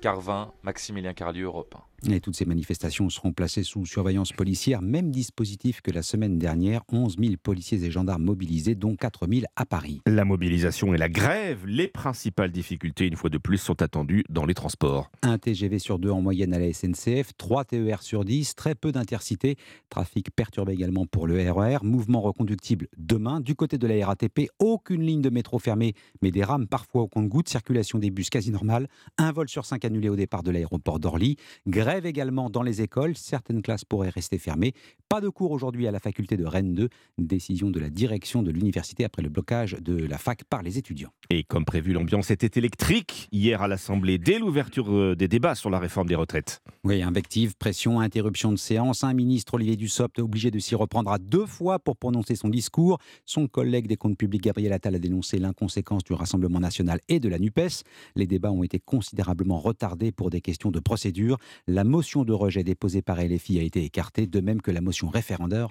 Carvin, Maximilien Carlieu, Europe 1. Et toutes ces manifestations seront placées sous surveillance policière, même dispositif que la semaine dernière. 11 000 policiers et gendarmes mobilisés, dont 4 000 à Paris. La mobilisation et la grève, les principales difficultés, une fois de plus, sont attendues dans les transports. Un TGV sur deux en moyenne à la SNCF, 3 TER sur 10, très peu d'intercités. Trafic perturbé également pour le RER. Mouvement reconductible demain. Du côté de la RATP, aucune ligne de métro fermée, mais des rames parfois au compte-gouttes. Circulation des bus quasi normale. Un vol sur 5 annulé au départ de l'aéroport d'Orly. Grève également dans les écoles. Certaines classes pourraient rester fermées. Pas de cours aujourd'hui à la faculté de Rennes 2. Décision de la direction de l'université après le blocage de la fac par les étudiants. Et comme prévu, l'ambiance était électrique hier à l'Assemblée dès l'ouverture euh, des débats sur la réforme des retraites. Oui, invective, pression, interruption de séance. Un ministre, Olivier Dussopt, obligé de s'y reprendre à deux fois pour prononcer son discours. Son collègue des comptes publics, Gabriel Attal, a dénoncé l'inconséquence du Rassemblement national et de la NUPES. Les débats ont été considérablement retardés pour des questions de procédure. La motion de rejet déposée par LFI a été écartée, de même que la motion référendaire,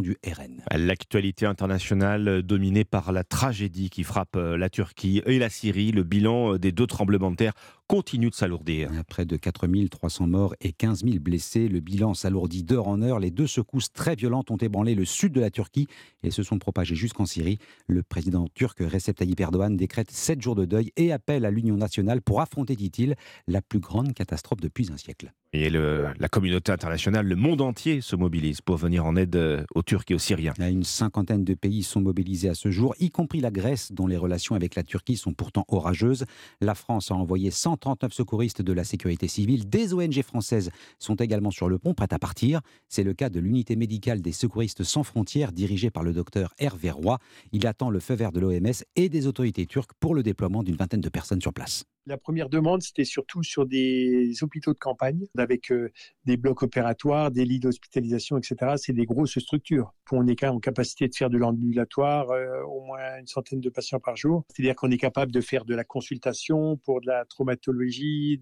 du RN. L'actualité internationale dominée par la tragédie qui frappe la Turquie et la Syrie. Le bilan des deux tremblements de terre continue de s'alourdir. Près de 4300 morts et 15 000 blessés. Le bilan s'alourdit d'heure en heure. Les deux secousses très violentes ont ébranlé le sud de la Turquie et se sont propagées jusqu'en Syrie. Le président turc Recep Tayyip Erdogan décrète 7 jours de deuil et appelle à l'union nationale pour affronter, dit-il, la plus grande catastrophe depuis un siècle. Et la communauté internationale, le monde entier se mobilise pour venir en aide euh, aux Turcs et aux Syriens. Une cinquantaine de pays sont mobilisés à ce jour, y compris la Grèce, dont les relations avec la Turquie sont pourtant orageuses. La France a envoyé 139 secouristes de la sécurité civile. Des ONG françaises sont également sur le pont, prêtes à partir. C'est le cas de l'unité médicale des secouristes sans frontières, dirigée par le docteur Hervé Roy. Il attend le feu vert de l'OMS et des autorités turques pour le déploiement d'une vingtaine de personnes sur place. La première demande, c'était surtout sur des hôpitaux de campagne, avec euh, des blocs opératoires, des lits d'hospitalisation, etc. C'est des grosses structures. On est en capacité de faire de l'ambulatoire, euh, au moins une centaine de patients par jour. C'est-à-dire qu'on est capable de faire de la consultation pour de la traumatologie,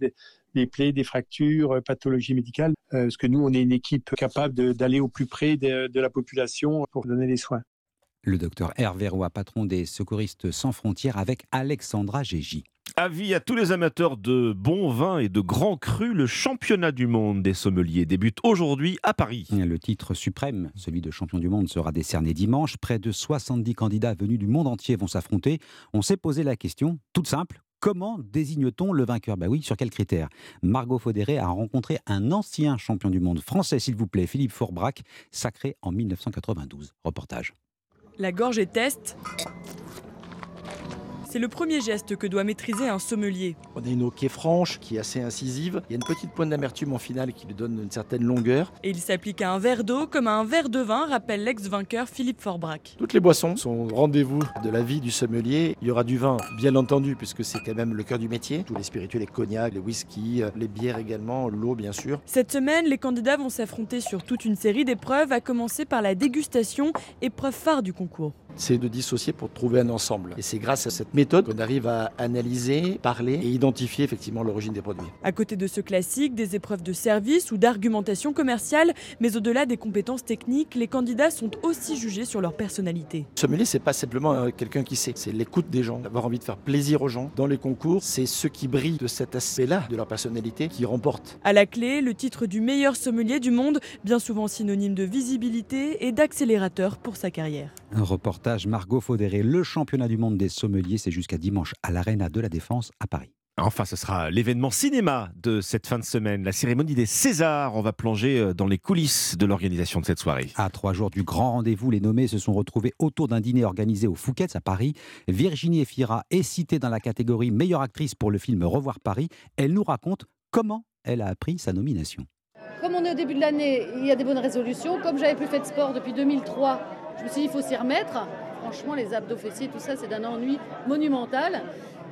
des, plaies, des fractures, euh, pathologie médicale. parce que nous, on est une équipe capable d'aller au plus près de, de la population pour donner les soins. Le docteur Hervé Roy, patron des secouristes sans frontières, avec Alexandra Gégy. Avis à tous les amateurs de bons vins et de grands crus, le championnat du monde des sommeliers débute aujourd'hui à Paris. Le titre suprême, celui de champion du monde, sera décerné dimanche. Près de 70 candidats venus du monde entier vont s'affronter. On s'est posé la question, toute simple, Comment désigne-t-on le vainqueur? Bah oui, sur quels critères? Margot Faudéré a rencontré un ancien champion du monde français, s'il vous plaît, Philippe Forbrac, sacré en 1992. Reportage. La gorge est test. C'est le premier geste que doit maîtriser un sommelier. On a une eau qui est franche, qui est assez incisive. Il y a une petite pointe d'amertume en finale qui lui donne une certaine longueur. Et il s'applique à un verre d'eau comme à un verre de vin, rappelle l'ex-vainqueur Philippe Forbrac. Toutes les boissons sont rendez-vous de la vie du sommelier. Il y aura du vin, bien entendu, puisque c'est quand même le cœur du métier. Tous les spiritueux, les cognacs, les whisky, les bières également, l'eau bien sûr. Cette semaine, les candidats vont s'affronter sur toute une série d'épreuves, à commencer par la dégustation, épreuve phare du concours c'est de dissocier pour trouver un ensemble. Et c'est grâce à cette méthode qu'on arrive à analyser, parler et identifier effectivement l'origine des produits. À côté de ce classique, des épreuves de service ou d'argumentation commerciale, mais au-delà des compétences techniques, les candidats sont aussi jugés sur leur personnalité. Sommelier, c'est pas simplement euh, quelqu'un qui sait, c'est l'écoute des gens, d'avoir envie de faire plaisir aux gens. Dans les concours, c'est ceux qui brillent de cet aspect-là de leur personnalité qui remportent. À la clé, le titre du meilleur sommelier du monde, bien souvent synonyme de visibilité et d'accélérateur pour sa carrière. Un reportage Margot Faudéré. Le championnat du monde des sommeliers, c'est jusqu'à dimanche à l'Arena de la Défense à Paris. Enfin, ce sera l'événement cinéma de cette fin de semaine, la cérémonie des Césars. On va plonger euh, dans les coulisses de l'organisation de cette soirée. À trois jours du grand rendez-vous, les nommés se sont retrouvés autour d'un dîner organisé au Fouquet's à Paris. Virginie Efira est citée dans la catégorie meilleure actrice pour le film Revoir Paris. Elle nous raconte comment elle a appris sa nomination. Comme on est au début de l'année, il y a des bonnes résolutions. Comme j'avais plus fait de sport depuis 2003, je me suis dit il faut s'y remettre. Franchement, les abdos fessiers, tout ça, c'est d'un ennui monumental.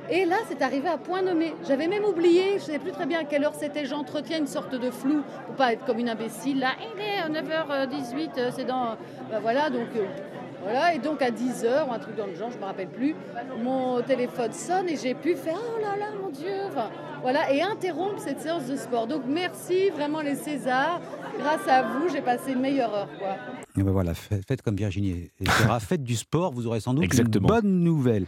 Et là, c'est arrivé à point nommé. J'avais même oublié, je ne sais plus très bien à quelle heure c'était. J'entretiens une sorte de flou pour pas être comme une imbécile. Là, il est à 9h18, c'est dans. Ben voilà, donc. Euh, voilà, et donc à 10h, ou un truc dans le genre, je ne me rappelle plus, mon téléphone sonne et j'ai pu faire Oh là là, mon Dieu Voilà, et interrompre cette séance de sport. Donc merci vraiment les Césars. Grâce à vous, j'ai passé une meilleure heure. Quoi. Ben voilà, faites comme Virginie. faites du sport, vous aurez sans doute une bonne nouvelle.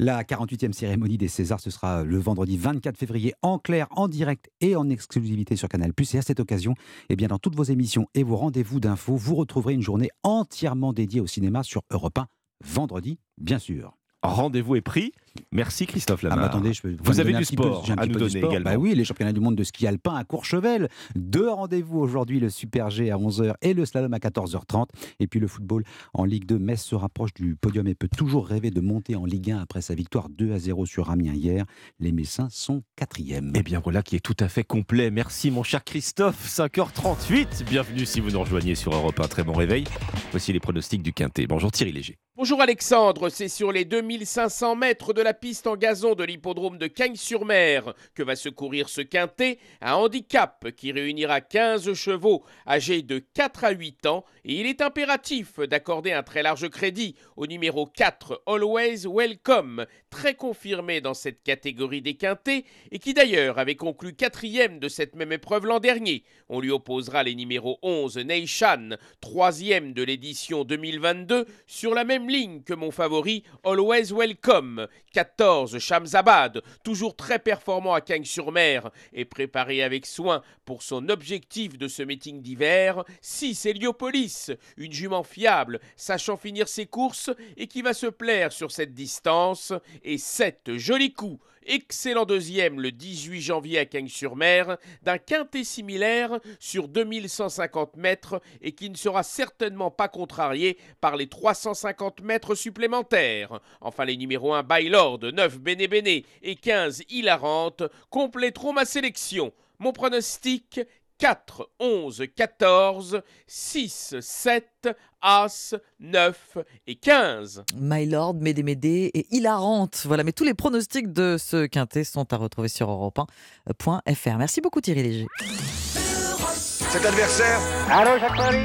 La 48e cérémonie des Césars, ce sera le vendredi 24 février en clair, en direct et en exclusivité sur Canal+. Et à cette occasion, eh bien, dans toutes vos émissions et vos rendez-vous d'infos, vous retrouverez une journée entièrement dédiée au cinéma sur Europe 1, vendredi, bien sûr. Rendez-vous est pris. Merci Christophe Lamar. Ah, attendez, je Vous avez du sport à nous donner également. Bah oui, les championnats du monde de ski alpin à Courchevel. Deux rendez-vous aujourd'hui, le Super G à 11h et le slalom à 14h30. Et puis le football en Ligue 2. Metz se rapproche du podium et peut toujours rêver de monter en Ligue 1 après sa victoire 2 à 0 sur Amiens hier. Les Messins sont quatrièmes. Eh bien voilà qui est tout à fait complet. Merci mon cher Christophe. 5h38. Bienvenue si vous nous rejoignez sur Europe 1. Très bon réveil. Voici les pronostics du Quintet. Bonjour Thierry Léger. Bonjour Alexandre, c'est sur les 2500 mètres de la piste en gazon de l'hippodrome de Cagnes-sur-Mer que va se courir ce quintet, un handicap qui réunira 15 chevaux âgés de 4 à 8 ans et il est impératif d'accorder un très large crédit au numéro 4 Always Welcome, très confirmé dans cette catégorie des quintets et qui d'ailleurs avait conclu quatrième de cette même épreuve l'an dernier. On lui opposera les numéros 11 Neishan, troisième de l'édition 2022 sur la même que mon favori Always Welcome. 14 Shamsabad, toujours très performant à Cagnes-sur-Mer et préparé avec soin pour son objectif de ce meeting d'hiver. 6 Heliopolis, une jument fiable, sachant finir ses courses et qui va se plaire sur cette distance. Et 7 Joli Coup, excellent deuxième le 18 janvier à Cagnes-sur-Mer, d'un quintet similaire sur 2150 mètres et qui ne sera certainement pas contrarié par les 350 mètres supplémentaires. Enfin, les numéros 1 Baylord, 9 Béné Béné et 15 Hilarante compléteront ma sélection. Mon pronostic 4, 11, 14, 6, 7, As, 9 et 15. My Lord, Médé Médé et Hilarante. Voilà, mais tous les pronostics de ce quintet sont à retrouver sur europe1.fr. Merci beaucoup Thierry Léger. Cet adversaire,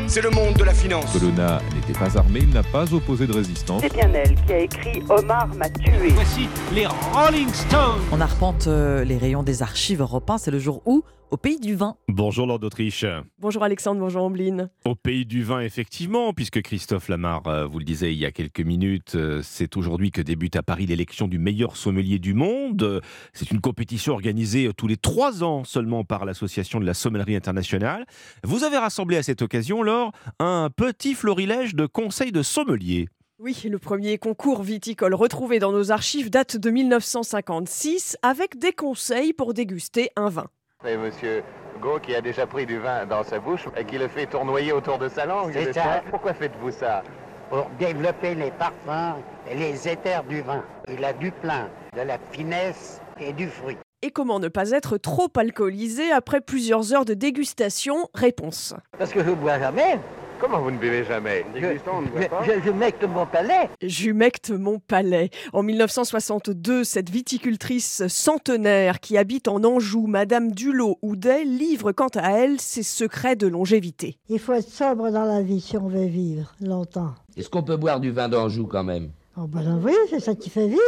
c'est le monde de la finance. Colonna n'était pas armé, il n'a pas opposé de résistance. C'est bien elle qui a écrit Omar m'a tué. Voici les Rolling Stones. On arpente euh, les rayons des archives européens. C'est le jour où au pays du vin. Bonjour Lord d'Autriche. Bonjour Alexandre, bonjour Ambline. Au pays du vin, effectivement, puisque Christophe Lamar euh, vous le disait il y a quelques minutes, euh, c'est aujourd'hui que débute à Paris l'élection du meilleur sommelier du monde. C'est une compétition organisée tous les trois ans seulement par l'Association de la sommellerie internationale. Vous avez rassemblé à cette occasion, Laure, un petit florilège de conseils de sommelier. Oui, le premier concours viticole retrouvé dans nos archives date de 1956 avec des conseils pour déguster un vin. C'est monsieur Go qui a déjà pris du vin dans sa bouche et qui le fait tournoyer autour de sa langue. C'est ça. Pourquoi faites-vous ça? Pour développer les parfums et les éthers du vin. Il a du plein, de la finesse et du fruit. Et comment ne pas être trop alcoolisé après plusieurs heures de dégustation? Réponse. Parce que je bois jamais. Comment vous ne buvez jamais? Je, je, jumecte mon palais. Jumecte mon palais. En 1962, cette viticultrice centenaire qui habite en Anjou, Madame Dulot Houdet, livre quant à elle ses secrets de longévité. Il faut être sobre dans la vie si on veut vivre longtemps. Est-ce qu'on peut boire du vin d'Anjou quand même? Oh ben oui, c'est ça qui fait vivre.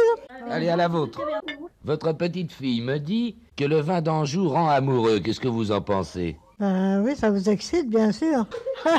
Allez à la vôtre. Votre petite fille me dit que le vin d'Anjou rend amoureux. Qu'est-ce que vous en pensez? Ben oui, ça vous excite, bien sûr.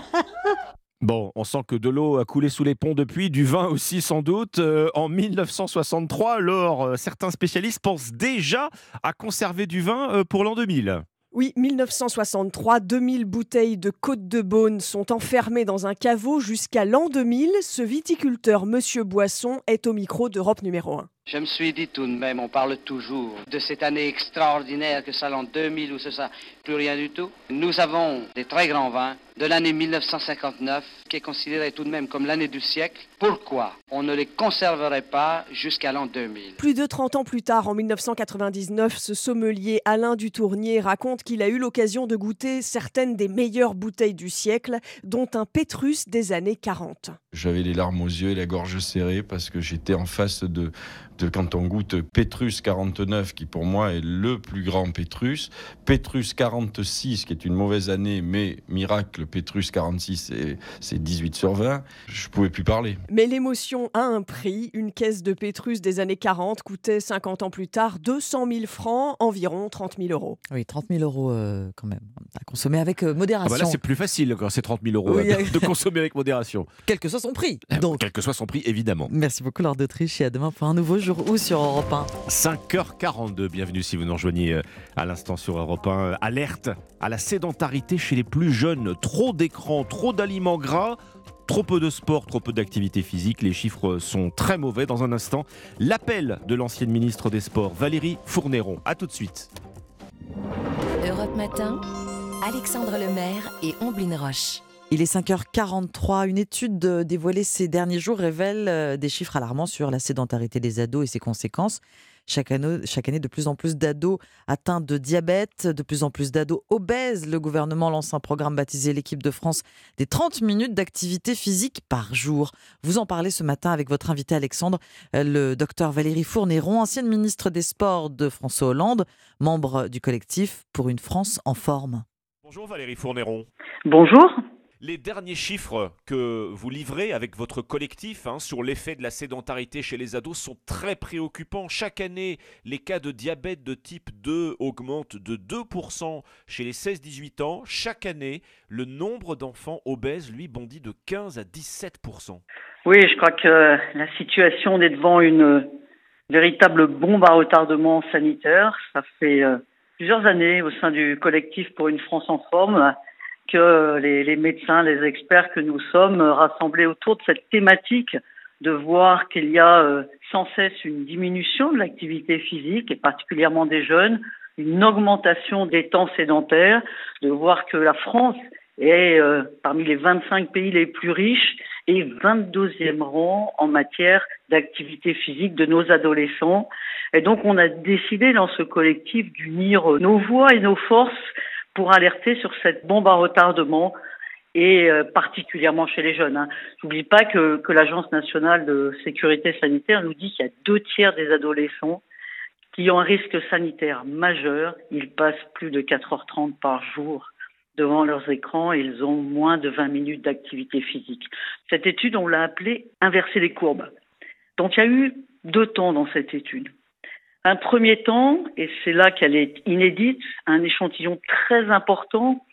Bon, on sent que de l'eau a coulé sous les ponts depuis, du vin aussi sans doute. Euh, en 1963, alors euh, certains spécialistes pensent déjà à conserver du vin euh, pour l'an 2000. Oui, 1963, 2000 bouteilles de Côte de Beaune sont enfermées dans un caveau jusqu'à l'an 2000. Ce viticulteur, Monsieur Boisson, est au micro d'Europe numéro 1. Je me suis dit tout de même, on parle toujours de cette année extraordinaire que ça l'an 2000 ou ce ça, plus rien du tout. Nous avons des très grands vins de l'année 1959 qui est considérée tout de même comme l'année du siècle. Pourquoi on ne les conserverait pas jusqu'à l'an 2000 Plus de 30 ans plus tard, en 1999, ce sommelier Alain Dutournier raconte qu'il a eu l'occasion de goûter certaines des meilleures bouteilles du siècle, dont un Pétrus des années 40. J'avais les larmes aux yeux et la gorge serrée parce que j'étais en face de, de quand on goûte Pétrus 49, qui pour moi est le plus grand Pétrus, Pétrus 46, qui est une mauvaise année, mais miracle, Pétrus 46, c'est 18 sur 20, je pouvais plus parler. Mais l'émotion a un prix. Une caisse de Pétrus des années 40 coûtait 50 ans plus tard 200 000 francs, environ 30 000 euros. Oui, 30 000 euros euh, quand même, à consommer avec euh, modération. Ah bah là, c'est plus facile quand c'est 30 000 euros Oui, euh, de, consommer avec modération. Quel que soit son prix. Donc. Quel que soit son prix, évidemment. Merci beaucoup, Lord d'Autriche, et à demain pour un nouveau jour où sur Europe 1 5h42, bienvenue si vous nous rejoignez euh, à l'instant sur Europe 1. Euh, Alerte à la sédentarité chez les plus jeunes. Trop d'écrans, trop d'aliments gras. Trop peu de sport, trop peu d'activité physique, les chiffres sont très mauvais. Dans un instant, l'appel de l'ancienne ministre des Sports, Valérie Fournéron. A tout de suite. Europe Matin, Alexandre Lemaire et Omblin Roche. Il est 5h43. Une étude dévoilée ces derniers jours révèle euh, des chiffres alarmants sur la sédentarité des ados et ses conséquences Chaque année, chaque année, de plus en plus d'ados atteints de diabète, de plus en plus d'ados obèses. Le gouvernement lance un programme baptisé l'équipe de France des 30 minutes d'activité physique par jour. Vous en parlez ce matin avec votre invité Alexandre, euh, le docteur Valérie Fournéron, ancienne ministre des Sports de François Hollande, membre du collectif pour une France en forme. Bonjour Valérie Fournéron. Bonjour. Les derniers chiffres que vous livrez avec votre collectif hein, sur l'effet de la sédentarité chez les ados sont très préoccupants. Chaque année, les cas de diabète de type 2 augmentent de 2% chez les 16-18 ans. Chaque année, le nombre d'enfants obèses, lui, bondit de 15 à 17%. Oui, je crois que la situation est devant une véritable bombe à retardement sanitaire. Ça fait euh, plusieurs années au sein du collectif pour une France en forme que les, médecins, les experts que nous sommes rassemblés autour de cette thématique de voir qu'il y a euh, sans cesse une diminution de l'activité physique et particulièrement des jeunes, une augmentation des temps sédentaires, de voir que la France est euh, parmi les 25 pays les plus riches et 22e rang en matière d'activité physique de nos adolescents. Et donc on a décidé dans ce collectif d'unir nos voix et nos forces pour alerter sur cette bombe à retardement et euh, particulièrement chez les jeunes. Hein. N'oublie pas que, que l'Agence nationale de sécurité sanitaire nous dit qu'il y a deux tiers des adolescents qui ont un risque sanitaire majeur. Ils passent plus de 4h30 par jour devant leurs écrans et ils ont moins de 20 minutes d'activité physique. Cette étude, on l'a appelée inverser les courbes. Donc il y a eu deux temps dans cette étude. Un premier temps, et c'est là qu'elle est inédite, un échantillon très important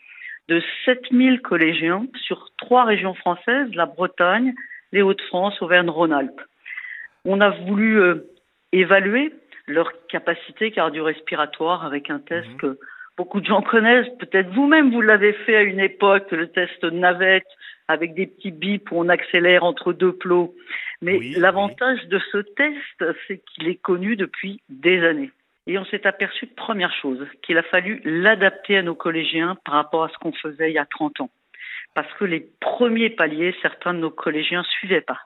de 7000 collégiens sur trois régions françaises, la Bretagne, les Hauts-de-France, Auvergne-Rhône-Alpes. On a voulu euh, évaluer leur capacité cardio-respiratoire avec un test mhm. que beaucoup de gens connaissent. Peut-être vous-même, vous l'avez fait à une époque, le test navette avec des petits bips où on accélère entre deux plots. Mais l'avantage de ce test, c'est qu'il est connu depuis des années. Et on s'est aperçu de première chose, qu'il a fallu l'adapter à nos collégiens par rapport à ce qu'on faisait il y a 30 ans. Parce que les premiers paliers, certains de nos collégiens suivaient pas.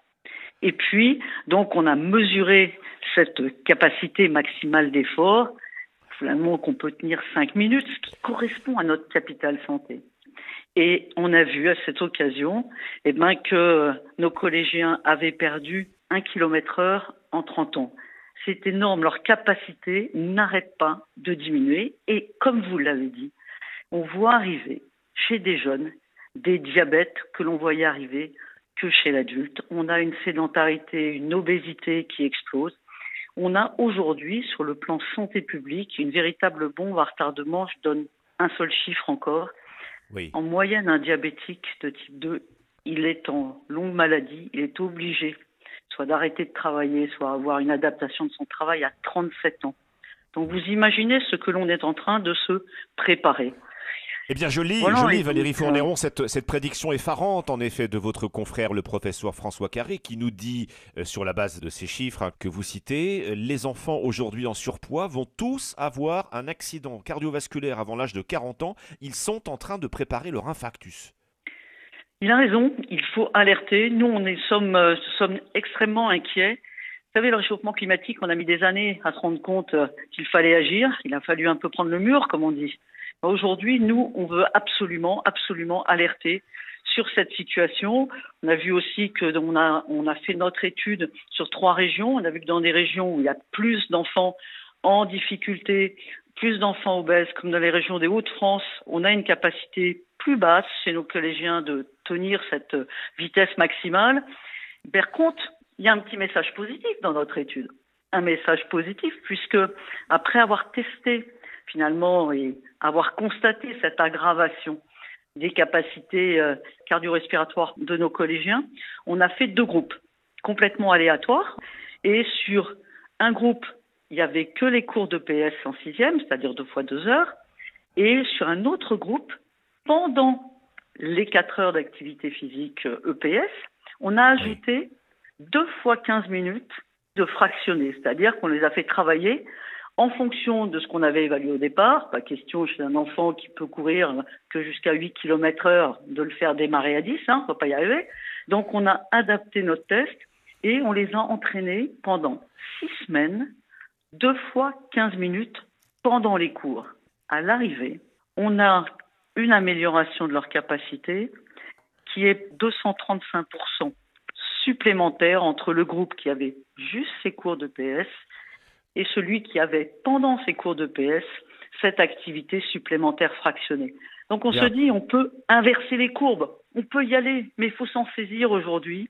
Et puis, donc, on a mesuré cette capacité maximale d'effort, finalement qu'on peut tenir 5 minutes, ce qui correspond à notre capital santé. Et on a vu à cette occasion eh ben, que nos collégiens avaient perdu un kilomètre heure en 30 ans. C'est énorme, leur capacité n'arrête pas de diminuer. Et comme vous l'avez dit, on voit arriver chez des jeunes des diabètes que l'on voyait arriver que chez l'adulte. On a une sédentarité, une obésité qui explose. On a aujourd'hui, sur le plan santé publique, une véritable bombe à retardement. Je donne un seul chiffre encore. En moyenne, un diabétique de type 2, il est en longue maladie, il est obligé soit d'arrêter de travailler, soit avoir une adaptation de son travail à 37 ans. Donc vous imaginez ce que l'on est en train de se préparer. Eh bien, je lis, je lis Valérie Fournéron, cette, cette, prédiction effarante, en effet, de votre confrère, le professeur François Carré, qui nous dit, euh, sur la base de ces chiffres hein, que vous citez, euh, les enfants aujourd'hui en surpoids vont tous avoir un accident cardiovasculaire avant l'âge de 40 ans. Ils sont en train de préparer leur infarctus. Il a raison, il faut alerter. Nous, on est, sommes, euh, sommes extrêmement inquiets. Vous savez, le réchauffement climatique, on a mis des années à se rendre compte qu'il fallait agir. Il a fallu un peu prendre le mur, comme on dit. Aujourd'hui, nous, on veut absolument, absolument alerter sur cette situation. On a vu aussi que on a, on a fait notre étude sur trois régions. On a vu que dans des régions où il y a plus d'enfants en difficulté, plus d'enfants obèses, comme dans les régions des Hauts-de-France, on a une capacité plus basse chez nos collégiens de tenir cette vitesse maximale. Par contre, il y a un petit message positif dans notre étude. Un message positif, puisque après avoir testé finalement et avoir constaté cette aggravation des capacités euh, cardio-respiratoires de nos collégiens, on a fait deux groupes complètement aléatoires. Et sur un groupe, il n'y avait que les cours de PS en sixième, c'est-à-dire deux fois deux heures. Et sur un autre groupe, pendant les quatre heures d'activité physique EPS, euh, e on a ajouté deux fois 15 minutes de fractionnés, c'est-à-dire qu'on les a fait travailler en fonction de ce qu'on avait évalué au départ, pas question chez un enfant qui peut courir que jusqu'à 8 km heure de le faire démarrer à 10, hein, on ne va pas y arriver. Donc on a adapté notre test et on les a entraînés pendant six semaines, deux fois 15 minutes pendant les cours. À l'arrivée, on a une amélioration de leur capacité qui est 235% supplémentaire entre le groupe qui avait juste ses cours de PS et celui qui avait pendant ses cours de PS cette activité supplémentaire fractionnée. Donc on se dit, on peut inverser les courbes, on peut y aller, mais il faut s'en saisir aujourd'hui.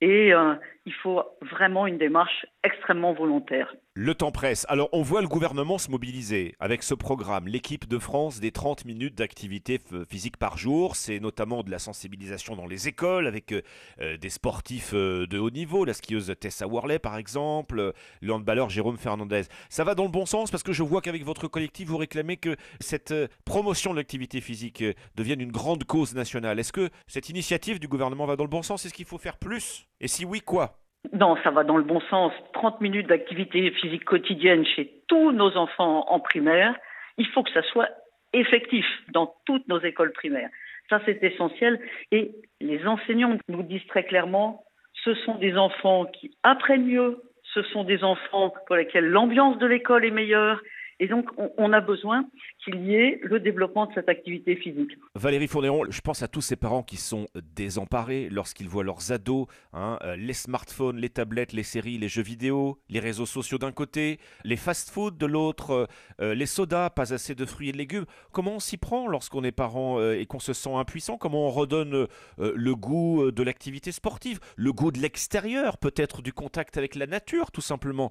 Et euh, il faut vraiment une démarche extrêmement volontaire. Le temps presse. Alors on voit le gouvernement se mobiliser avec ce programme, l'équipe de France des 30 minutes d'activité physique par jour. C'est notamment de la sensibilisation dans les écoles avec euh, euh, des sportifs de haut niveau, la skieuse Tessa Worley par exemple, le handballeur Jérôme Fernandez. Ça va dans le bon sens parce que je vois qu'avec votre collectif, vous réclamez que cette promotion de l'activité physique devienne une grande cause nationale. Est-ce que cette initiative du gouvernement va dans le bon sens? Est-ce qu'il faut faire plus? Et si oui, quoi? Non, ça va dans le bon sens. 30 minutes d'activité physique quotidienne chez tous nos enfants en primaire. Il faut que ça soit effectif dans toutes nos écoles primaires. Ça, c'est essentiel. Et les enseignants nous disent très clairement, ce sont des enfants qui apprennent mieux, ce sont des enfants pour lesquels l'ambiance de l'école est meilleure, et donc, on, a besoin qu'il y ait le développement de cette activité physique. Valérie Fournéron, je pense à tous ces parents qui sont désemparés lorsqu'ils voient leurs ados, hein, euh, les smartphones, les tablettes, les séries, les jeux vidéo, les réseaux sociaux d'un côté, les fast-foods de l'autre, euh, euh, les sodas, pas assez de fruits et de légumes. Comment on s'y prend lorsqu'on est parent et qu'on se sent impuissant? Comment on redonne le goût de l'activité sportive, le goût de l'extérieur, peut-être du contact avec la nature, tout simplement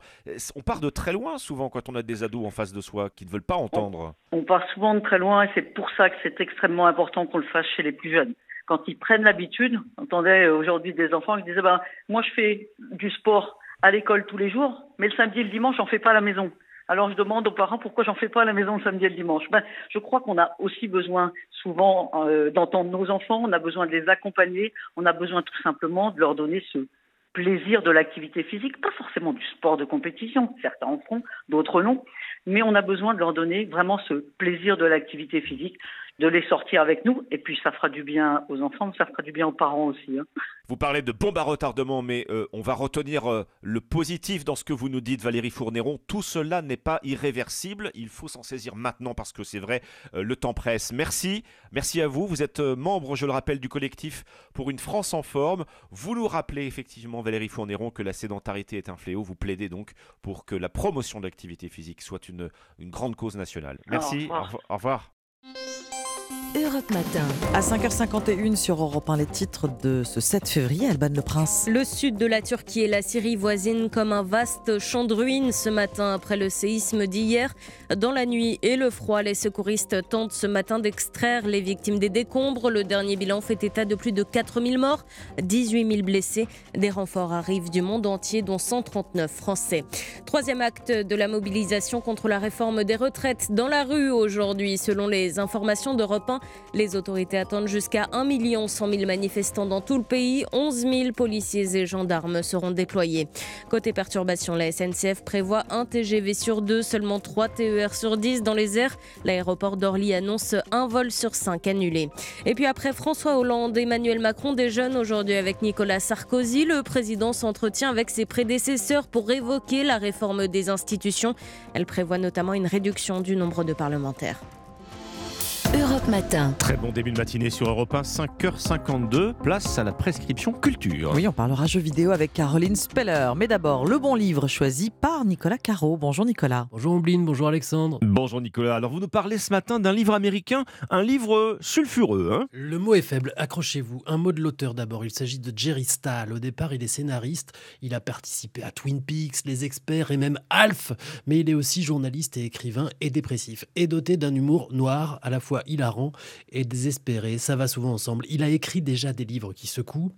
On part de très loin souvent quand on a des ados en face de de soi, qui ne veulent pas entendre on, part souvent de très loin et c'est pour ça que c'est extrêmement important qu'on le fasse chez les plus jeunes. Quand ils prennent l'habitude, j'entendais aujourd'hui des enfants qui disaient ben, Moi, je fais du sport à l'école tous les jours, mais le samedi et le dimanche, j'en fais pas à la maison. Alors je demande aux parents pourquoi j'en fais pas à la maison le samedi et le dimanche. Ben, je crois qu'on a aussi besoin souvent euh, d'entendre nos enfants, on a besoin de les accompagner, on a besoin tout simplement de leur donner ce plaisir de l'activité physique, pas forcément du sport de compétition, certains en font, d'autres non, mais on a besoin de leur donner vraiment ce plaisir de l'activité physique, de les sortir avec nous, et puis ça fera du bien aux enfants, ça fera du bien aux parents aussi. Hein. Vous parlez de bombe à retardement, mais euh, on va retenir euh, le positif dans ce que vous nous dites, Valérie Fournéron. Tout cela n'est pas irréversible. Il faut s'en saisir maintenant parce que c'est vrai, euh, le temps presse. Merci. Merci à vous. Vous êtes membre, je le rappelle, du collectif pour une France en forme. Vous nous rappelez effectivement, Valérie Fournéron, que la sédentarité est un fléau. Vous plaidez donc pour que la promotion de l'activité physique soit une, une grande cause nationale. Merci. Au revoir. Europe Matin. À 5h51 sur Europe 1, les titres de ce 7 février, Alban Le Prince. Le sud de la Turquie et la Syrie voisinent comme un vaste champ de ruines ce matin après le séisme d'hier. Dans la nuit et le froid, les secouristes tentent ce matin d'extraire les victimes des décombres. Le dernier bilan fait état de plus de 4000 morts, 18 000 blessés. Des renforts arrivent du monde entier, dont 139 Français. Troisième acte de la mobilisation contre la réforme des retraites dans la rue aujourd'hui, selon les informations d'Europe 1. Les autorités attendent jusqu'à 1 100 000 manifestants dans tout le pays. 11 000 policiers et gendarmes seront déployés. Côté perturbation, la SNCF prévoit un TGV sur deux, seulement 3 TER sur 10 dans les airs. L'aéroport d'Orly annonce un vol sur 5 annulé. Et puis après François Hollande, Emmanuel Macron déjeune aujourd'hui avec Nicolas Sarkozy. Le président s'entretient avec ses prédécesseurs pour évoquer la réforme des institutions. Elle prévoit notamment une réduction du nombre de parlementaires. Europe Matin. Très bon début de matinée sur Europe 1, 5h52. Place à la prescription culture. Oui, on parlera jeux vidéo avec Caroline Speller. Mais d'abord, le bon livre choisi par Nicolas Caro. Bonjour Nicolas. Bonjour Ombline, bonjour Alexandre. Bonjour Nicolas. Alors vous nous parlez ce matin d'un livre américain, un livre sulfureux. Hein le mot est faible, accrochez-vous. Un mot de l'auteur d'abord. Il s'agit de Jerry Stahl. Au départ, il est scénariste. Il a participé à Twin Peaks, Les Experts et même Alf. Mais il est aussi journaliste et écrivain et dépressif. Et doté d'un humour noir à la fois hilarant et désespéré. Ça va souvent ensemble. Il a écrit déjà des livres qui secouent,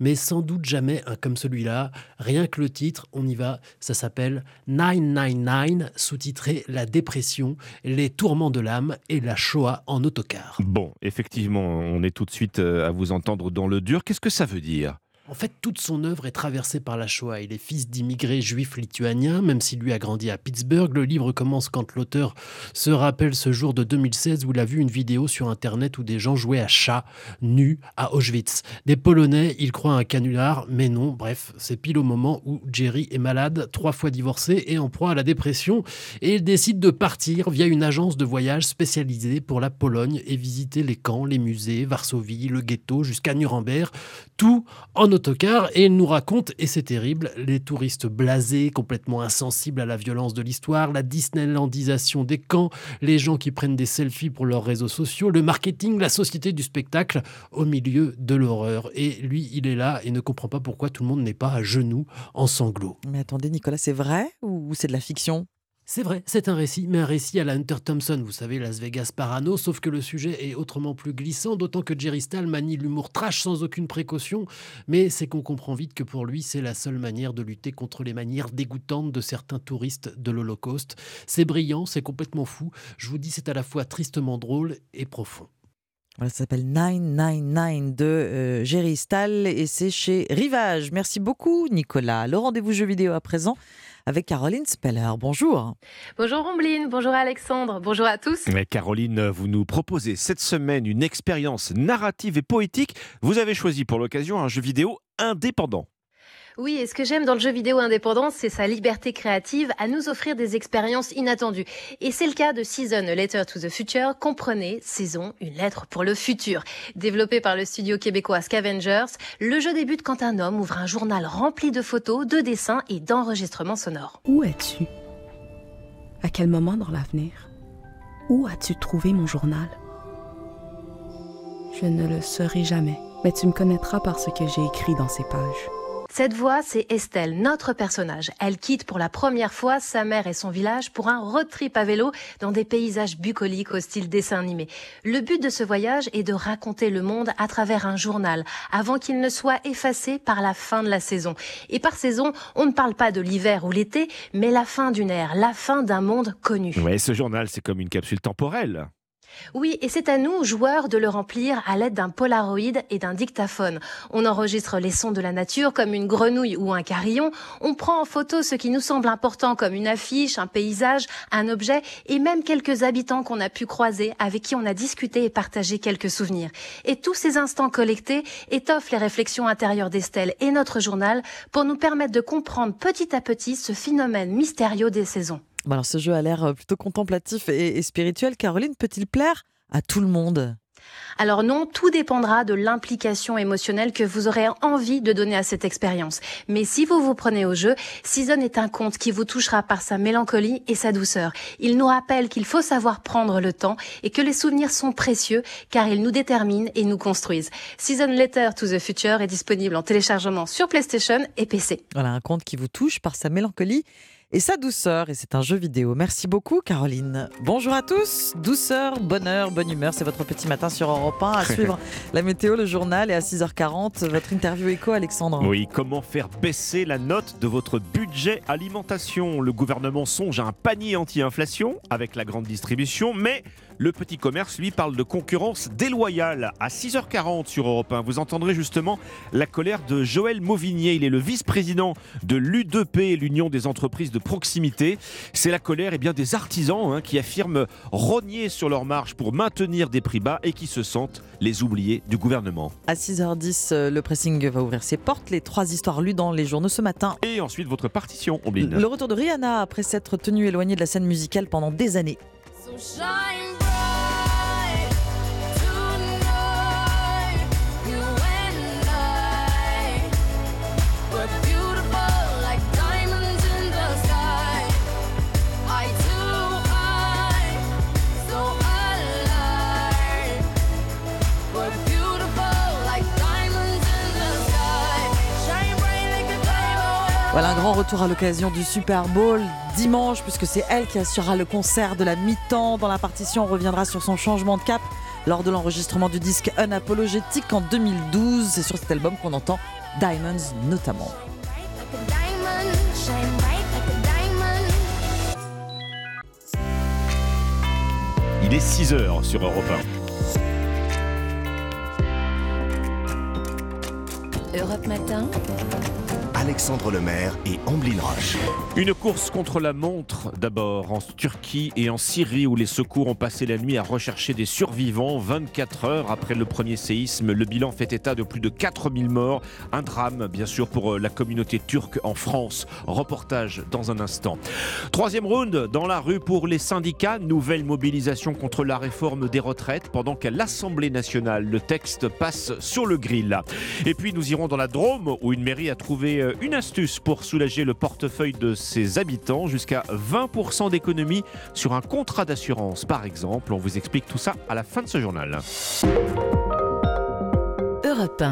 mais sans doute jamais un comme celui-là. Rien que le titre, on y va. Ça s'appelle 999, sous-titré La dépression, les tourments de l'âme et la Shoah en autocar. Bon, effectivement, on est tout de suite euh, à vous entendre dans le dur. Qu'est-ce que ça veut dire? En fait, toute son œuvre est traversée par la Shoah. Il est fils d'immigrés juifs lituaniens, même s'il lui a grandi à Pittsburgh. Le livre commence quand l'auteur se rappelle ce jour de 2016 où il a vu une vidéo sur Internet où des gens jouaient à chat, nus, à Auschwitz. Des Polonais, il croit un canular, mais non. Bref, c'est pile au moment où Jerry est malade, trois fois divorcé et en proie à la dépression. Et il décide de partir via une agence de voyage spécialisée pour la Pologne et visiter les camps, les musées, Varsovie, le ghetto, jusqu'à Nuremberg. Tout en et il nous raconte, et c'est terrible, les touristes blasés, complètement insensibles à la violence de l'histoire, la Disneylandisation des camps, les gens qui prennent des selfies pour leurs réseaux sociaux, le marketing, la société du spectacle au milieu de l'horreur. Et lui, il est là et ne comprend pas pourquoi tout le monde n'est pas à genoux en sanglots. Mais attendez, Nicolas, c'est vrai ou c'est de la fiction? C'est vrai, c'est un récit, mais un récit à la Hunter Thompson, vous savez, Las Vegas Parano, sauf que le sujet est autrement plus glissant, d'autant que Jerry Stahl manie l'humour trash sans aucune précaution, mais c'est qu'on comprend vite que pour lui, c'est la seule manière de lutter contre les manières dégoûtantes de certains touristes de l'Holocauste. C'est brillant, c'est complètement fou, je vous dis, c'est à la fois tristement drôle et profond. Voilà, ça s'appelle 999 de euh, Jerry Stahl et c'est chez Rivage. Merci beaucoup, Nicolas. Le rendez-vous jeu vidéo à présent avec Caroline Speller. Bonjour. Bonjour Rombline, bonjour Alexandre, bonjour à tous. Mais Caroline, vous nous proposez cette semaine une expérience narrative et poétique. Vous avez choisi pour l'occasion un jeu vidéo indépendant. Oui, et ce que j'aime dans le jeu vidéo indépendant, c'est sa liberté créative à nous offrir des expériences inattendues. Et c'est le cas de Season, A Letter to the Future. Comprenez, saison, une lettre pour le futur. Développé par le studio québécois Scavengers, le jeu débute quand un homme ouvre un journal rempli de photos, de dessins et d'enregistrements sonores. Où es-tu? À quel moment dans l'avenir? Où as-tu trouvé mon journal? Je ne le saurai jamais, mais tu me connaîtras par ce que j'ai écrit dans ces pages. Cette voix, c'est Estelle, notre personnage. Elle quitte pour la première fois sa mère et son village pour un road trip à vélo dans des paysages bucoliques au style dessin animé. Le but de ce voyage est de raconter le monde à travers un journal avant qu'il ne soit effacé par la fin de la saison. Et par saison, on ne parle pas de l'hiver ou l'été, mais la fin d'une ère, la fin d'un monde connu. Ouais, ce journal, c'est comme une capsule temporelle. Oui, et c'est à nous, joueurs, de le remplir à l'aide d'un polaroid et d'un dictaphone. On enregistre les sons de la nature comme une grenouille ou un carillon. On prend en photo ce qui nous semble important comme une affiche, un paysage, un objet et même quelques habitants qu'on a pu croiser, avec qui on a discuté et partagé quelques souvenirs. Et tous ces instants collectés étoffent les réflexions intérieures d'Estelle et notre journal pour nous permettre de comprendre petit à petit ce phénomène mystérieux des saisons. Alors ce jeu a l'air euh, plutôt contemplatif et, spirituel. Caroline, peut-il plaire à tout le monde? Alors non, tout dépendra de l'implication émotionnelle que vous aurez envie de donner à cette expérience. Mais si vous vous prenez au jeu, Season est un conte qui vous touchera par sa mélancolie et sa douceur. Il nous rappelle qu'il faut savoir prendre le temps et que les souvenirs sont précieux car ils nous déterminent et nous construisent. Season Letter to the Future est disponible en téléchargement sur PlayStation et PC. Voilà un conte qui vous touche par sa mélancolie et sa douceur. Et c'est un jeu vidéo. Merci beaucoup, Caroline. Bonjour à tous. Douceur, bonheur, bonne humeur. C'est votre petit matin sur Europe 1. À suivre la météo, le journal. Et à 6h40, votre interview écho, Alexandre. Oui, comment faire baisser la note de votre budget alimentation? Le gouvernement songe à un panier anti-inflation avec la grande distribution, mais le petit commerce, lui, parle de concurrence déloyale. À 6h40 sur Europe 1, vous entendrez justement la colère de Joël Mauvigné. Il est le vice-président de l'U2P, l'Union des entreprises de proximité. C'est la colère et eh bien, des artisans hein, qui affirment rogner sur leur marge pour maintenir des prix bas et qui se sentent les oubliés du gouvernement. À 6h10, euh, le pressing va ouvrir ses portes. Les trois histoires lues dans les journaux ce matin. Et ensuite, votre partition, Ombline. Le retour de Rihanna après s'être tenue éloignée de la scène musicale pendant des années. shine bright. Voilà un grand retour à l'occasion du Super Bowl dimanche, puisque c'est elle qui assurera le concert de la mi-temps. Dans la partition, on reviendra sur son changement de cap lors de l'enregistrement du disque Unapologetic en 2012. C'est sur cet album qu'on entend Diamonds notamment. Il est 6h sur Europe 1. Europe Matin. Alexandre Lemaire et Amblin Roche. Une course contre la montre d'abord en Turquie et en Syrie où les secours ont passé la nuit à rechercher des survivants. 24 heures après le premier séisme, le bilan fait état de plus de 4000 morts. Un drame bien sûr pour euh, la communauté turque en France. Reportage dans un instant. Troisième round dans la rue pour les syndicats. Nouvelle mobilisation contre la réforme des retraites pendant qu'à l'Assemblée nationale le texte passe sur le grill. Et puis nous irons dans la Drôme où une mairie a trouvé euh, une astuce pour soulager le portefeuille de ses habitants, jusqu'à 20% d'économie sur un contrat d'assurance par exemple. On vous explique tout ça à la fin de ce journal.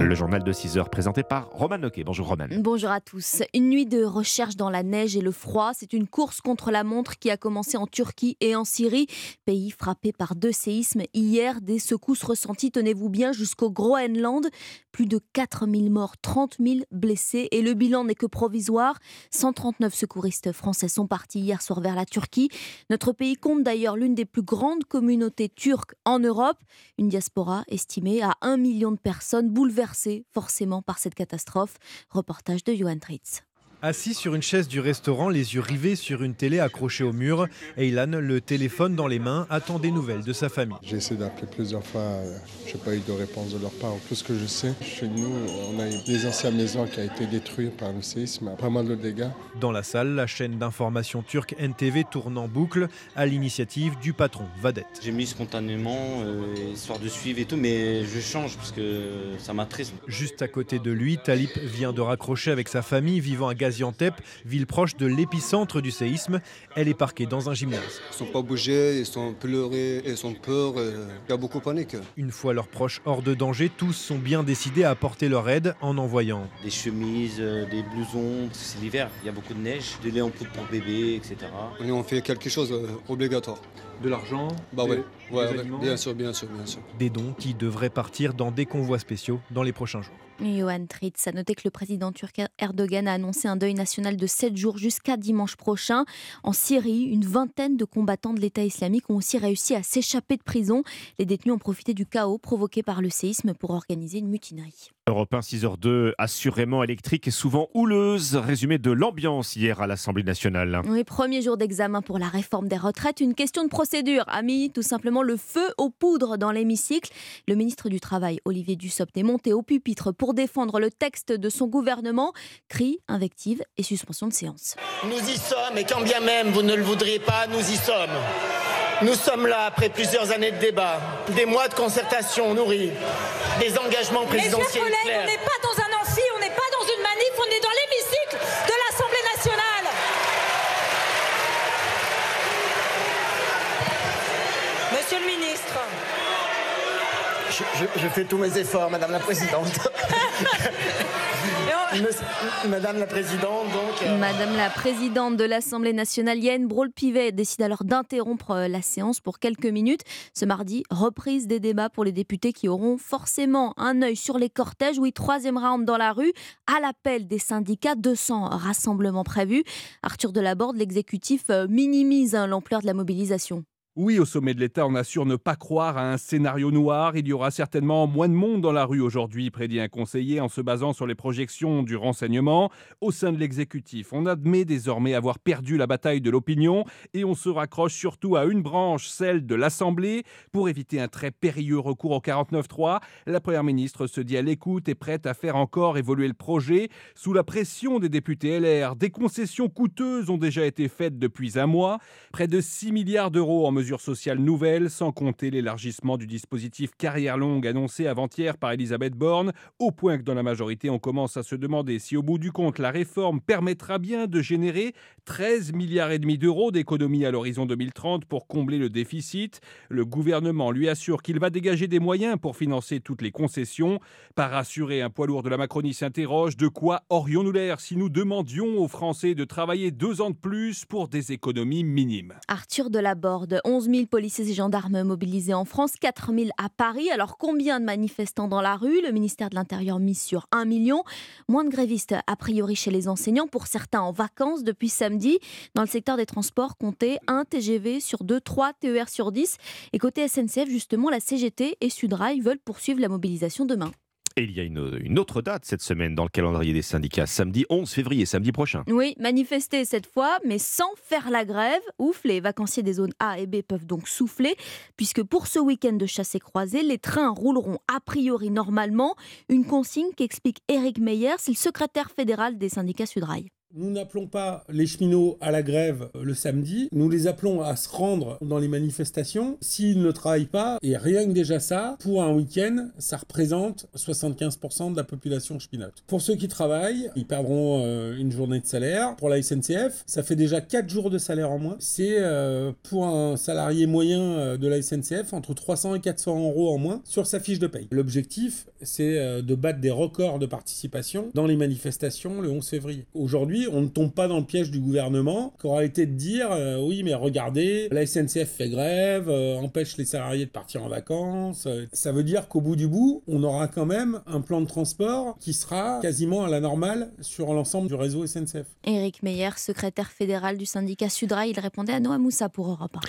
Le journal de 6 heures présenté par Roman Noquet. Bonjour Roman. Bonjour à tous. Une nuit de recherche dans la neige et le froid. C'est une course contre la montre qui a commencé en Turquie et en Syrie, pays frappé par deux séismes hier. Des secousses ressenties, tenez-vous bien, jusqu'au Groenland. Plus de 4000 morts, 30 000 blessés et le bilan n'est que provisoire. 139 secouristes français sont partis hier soir vers la Turquie. Notre pays compte d'ailleurs l'une des plus grandes communautés turques en Europe. Une diaspora estimée à 1 million de personnes bouleversé forcément par cette catastrophe. Reportage de Johan Tritz. Assis sur une chaise du restaurant, les yeux rivés sur une télé accrochée au mur, Eilan, le téléphone dans les mains, attend des nouvelles de sa famille. J'ai essayé d'appeler plusieurs fois, euh, je n'ai pas eu de réponse de leur part. Tout ce que je sais, chez nous, on a eu des anciennes maisons qui ont été détruites par le séisme, pas mal de dégâts. Dans la salle, la chaîne d'information turque NTV tourne en boucle à l'initiative du patron Vadet. J'ai mis spontanément, euh, histoire de suivre et tout, mais je change parce que ça m'attriste. Juste à côté de lui, Talip vient de raccrocher avec sa famille vivant à Gaziantep Gaziantep, ville proche de l'épicentre du séisme. Elle est parquée dans un gymnase. Ils sont pas bougés, ils sont pleurés, ils sont peur, il y a beaucoup de panique. Une fois leurs proches hors de danger, tous sont bien décidés à apporter leur aide en envoyant des chemises, euh, des blousons, c'est l'hiver, il y a beaucoup de neige, des laits en poudre pour bébé, etc. On on fait quelque chose euh, obligatoire. De l'argent Bah ouais, bien sûr, bien sûr, bien sûr. Des dons qui devraient partir dans des convois spéciaux dans les prochains jours. Johan Tritz a noté que le président turc Erdogan a annoncé un deuil national de 7 jours jusqu'à dimanche prochain. En Syrie, une vingtaine de combattants de l'État islamique ont aussi réussi à s'échapper de prison. Les détenus ont profité du chaos provoqué par le séisme pour organiser une mutinerie. Europe 1 6h2, assurément électrique et souvent houleuse. Résumé de l'ambiance hier à l'Assemblée nationale. Oui, premier jour d'examen pour la réforme des retraites. Une question de procédure a mis tout simplement le feu aux poudres dans l'hémicycle. Le ministre du Travail, Olivier Dussopt, est monté au pupitre pour défendre le texte de son gouvernement. Cris, invectives et suspension de séance. Nous y sommes et quand bien même vous ne le voudriez pas, nous y sommes. Nous sommes là après plusieurs années de débat, des mois de concertation nourris, des engagements présidentiels Mes chers collègues, on n'est pas dans un amphi, on n'est pas dans une manif, on est dans l'hémicycle de l'Assemblée nationale. Monsieur le ministre. Je, je fais tous mes efforts, Madame la Présidente. Madame la Présidente. Euh, Madame la Présidente de l'Assemblée nationale, Yann Brault-Pivet, décide alors d'interrompre euh, la séance pour quelques minutes. Ce mardi, reprise des débats pour les députés qui auront forcément un œil sur les cortèges. Oui, troisième round dans la rue, à l'appel des syndicats, 200 rassemblements prévus. Arthur Delaborde, l'exécutif euh, minimise hein, l'ampleur de la mobilisation. Oui, au sommet de l'État, on assure ne pas croire à un scénario noir. Il y aura certainement moins de monde dans la rue aujourd'hui, prédit un conseiller en se basant sur les projections du renseignement. Au sein de l'exécutif, on admet désormais avoir perdu la bataille de l'opinion et on se raccroche surtout à une branche, celle de l'Assemblée. Pour éviter un très périlleux recours au 49-3, la Première ministre se dit à l'écoute et prête à faire encore évoluer le projet. Sous la pression des députés LR, des concessions coûteuses ont déjà été faites depuis un mois. Près de 6 milliards d'euros en mesure mesures sociales nouvelles, sans compter l'élargissement du dispositif carrière longue annoncé avant-hier par Elisabeth Borne, au point que dans la majorité, on commence à se demander si au bout du compte, la réforme permettra bien de générer 13 milliards et demi d'euros d'économies à l'horizon 2030 pour combler le déficit. Le gouvernement lui assure qu'il va dégager des moyens pour financer toutes les concessions. Par assurer un poids lourd de la Macronie s'interroge de quoi aurions-nous l'air si nous demandions aux Français de travailler deux ans de plus pour des économies minimes? Arthur Delaborde, 11 000 policiers et gendarmes mobilisés en France, 4 000 à Paris. Alors combien de manifestants dans la rue? Le ministère de l'Intérieur mise sur 1 million. Moins de grévistes a priori chez les enseignants, pour certains en vacances depuis samedi. Dans le secteur des transports, comptez 1 TGV sur 2, 3 TER sur 10. Et côté SNCF, justement, la CGT et Sudrail veulent poursuivre la mobilisation demain. Et il y a une, une, autre date cette semaine dans le calendrier des syndicats, samedi 11 février, samedi prochain. Oui, manifester cette fois, mais sans faire la grève. Ouf, les vacanciers des zones A et B peuvent donc souffler, puisque pour ce week-end de chasse et croisée, les trains rouleront a priori normalement. Une consigne qu'explique Eric Meyer, c'est le secrétaire fédéral des syndicats Sudrail. Nous n'appelons pas les cheminots à la grève le samedi, nous les appelons à se rendre dans les manifestations s'ils ne travaillent pas. Et rien que déjà ça, pour un week-end, ça représente 75% de la population cheminote. Pour ceux qui travaillent, ils perdront euh, une journée de salaire. Pour la SNCF, ça fait déjà 4 jours de salaire en moins. C'est euh, pour un salarié moyen euh, de la SNCF entre 300 et 400 euros en moins sur sa fiche de paye. L'objectif, c'est de battre des records de participation dans les manifestations le 11 février. Aujourd'hui, on ne tombe pas dans le piège du gouvernement, qui aura été de dire euh, oui, mais regardez, la SNCF fait grève, euh, empêche les salariés de partir en vacances. Euh, ça veut dire qu'au bout du bout, on aura quand même un plan de transport qui sera quasiment à la normale sur l'ensemble du réseau SNCF. Éric Meyer, secrétaire fédéral du syndicat Sudra, il répondait à Noah Moussa pour Europe 1.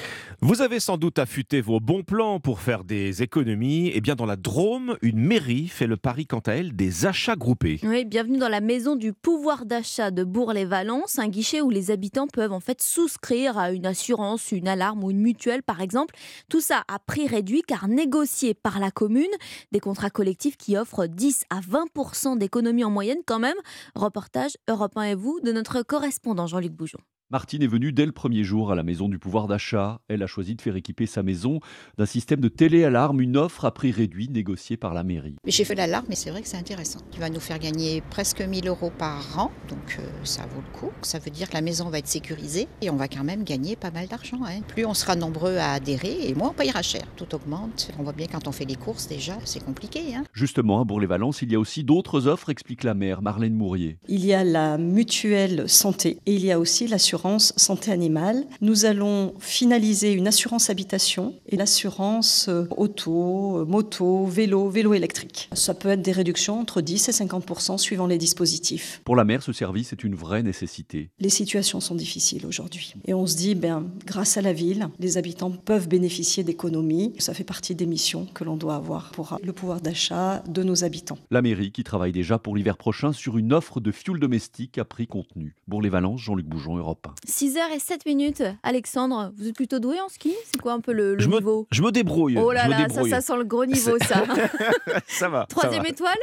Vous avez sans doute affûté vos bons plans pour faire des économies. Et eh bien dans la Drôme, une mairie fait le pari quant à elle des achats groupés. Oui, bienvenue dans la maison du pouvoir d'achat de Bourg les Valences, un guichet où les habitants peuvent en fait souscrire à une assurance, une alarme ou une mutuelle par exemple. Tout ça à prix réduit car négocié par la commune. Des contrats collectifs qui offrent 10 à 20% d'économie en moyenne quand même. Reportage Europe 1 et vous de notre correspondant Jean-Luc Boujon. Martine est venue dès le premier jour à la maison du pouvoir d'achat. Elle a choisi de faire équiper sa maison d'un système de télé-alarme, une offre à prix réduit négociée par la mairie. J'ai fait l'alarme, mais c'est vrai que c'est intéressant. Tu vas nous faire gagner presque 1000 euros par an, donc euh, ça vaut le coup. Ça veut dire que la maison va être sécurisée et on va quand même gagner pas mal d'argent. Hein. Plus on sera nombreux à adhérer et moins on payera cher. Tout augmente. On voit bien quand on fait les courses déjà, c'est compliqué. Hein. Justement, à Bourg-les-Valences, il y a aussi d'autres offres, explique la maire Marlène Mourier. Il y a la mutuelle santé et il y a aussi l'assurance santé animale. Nous allons finaliser une assurance habitation et l'assurance euh, auto, euh, moto, vélo, vélo électrique. Ça peut être des réductions entre 10 et 50 suivant les dispositifs. Pour la mer, ce service est une vraie nécessité. Les situations sont difficiles aujourd'hui. Et on se dit, ben, grâce à la ville, les habitants peuvent bénéficier d'économies. Ça fait partie des missions que l'on doit avoir pour le pouvoir d'achat de nos habitants. La mairie qui travaille déjà pour l'hiver prochain sur une offre de fuel domestique à prix contenu. Pour les Valences, Jean-Luc Boujon, Europe 1. 6h07 minutes. Alexandre, vous êtes plutôt doué en ski? C'est quoi un peu le, je niveau? me, Je me débrouille. Oh là là, ça, ça sent le gros niveau, ça. ça va. Troisième étoile?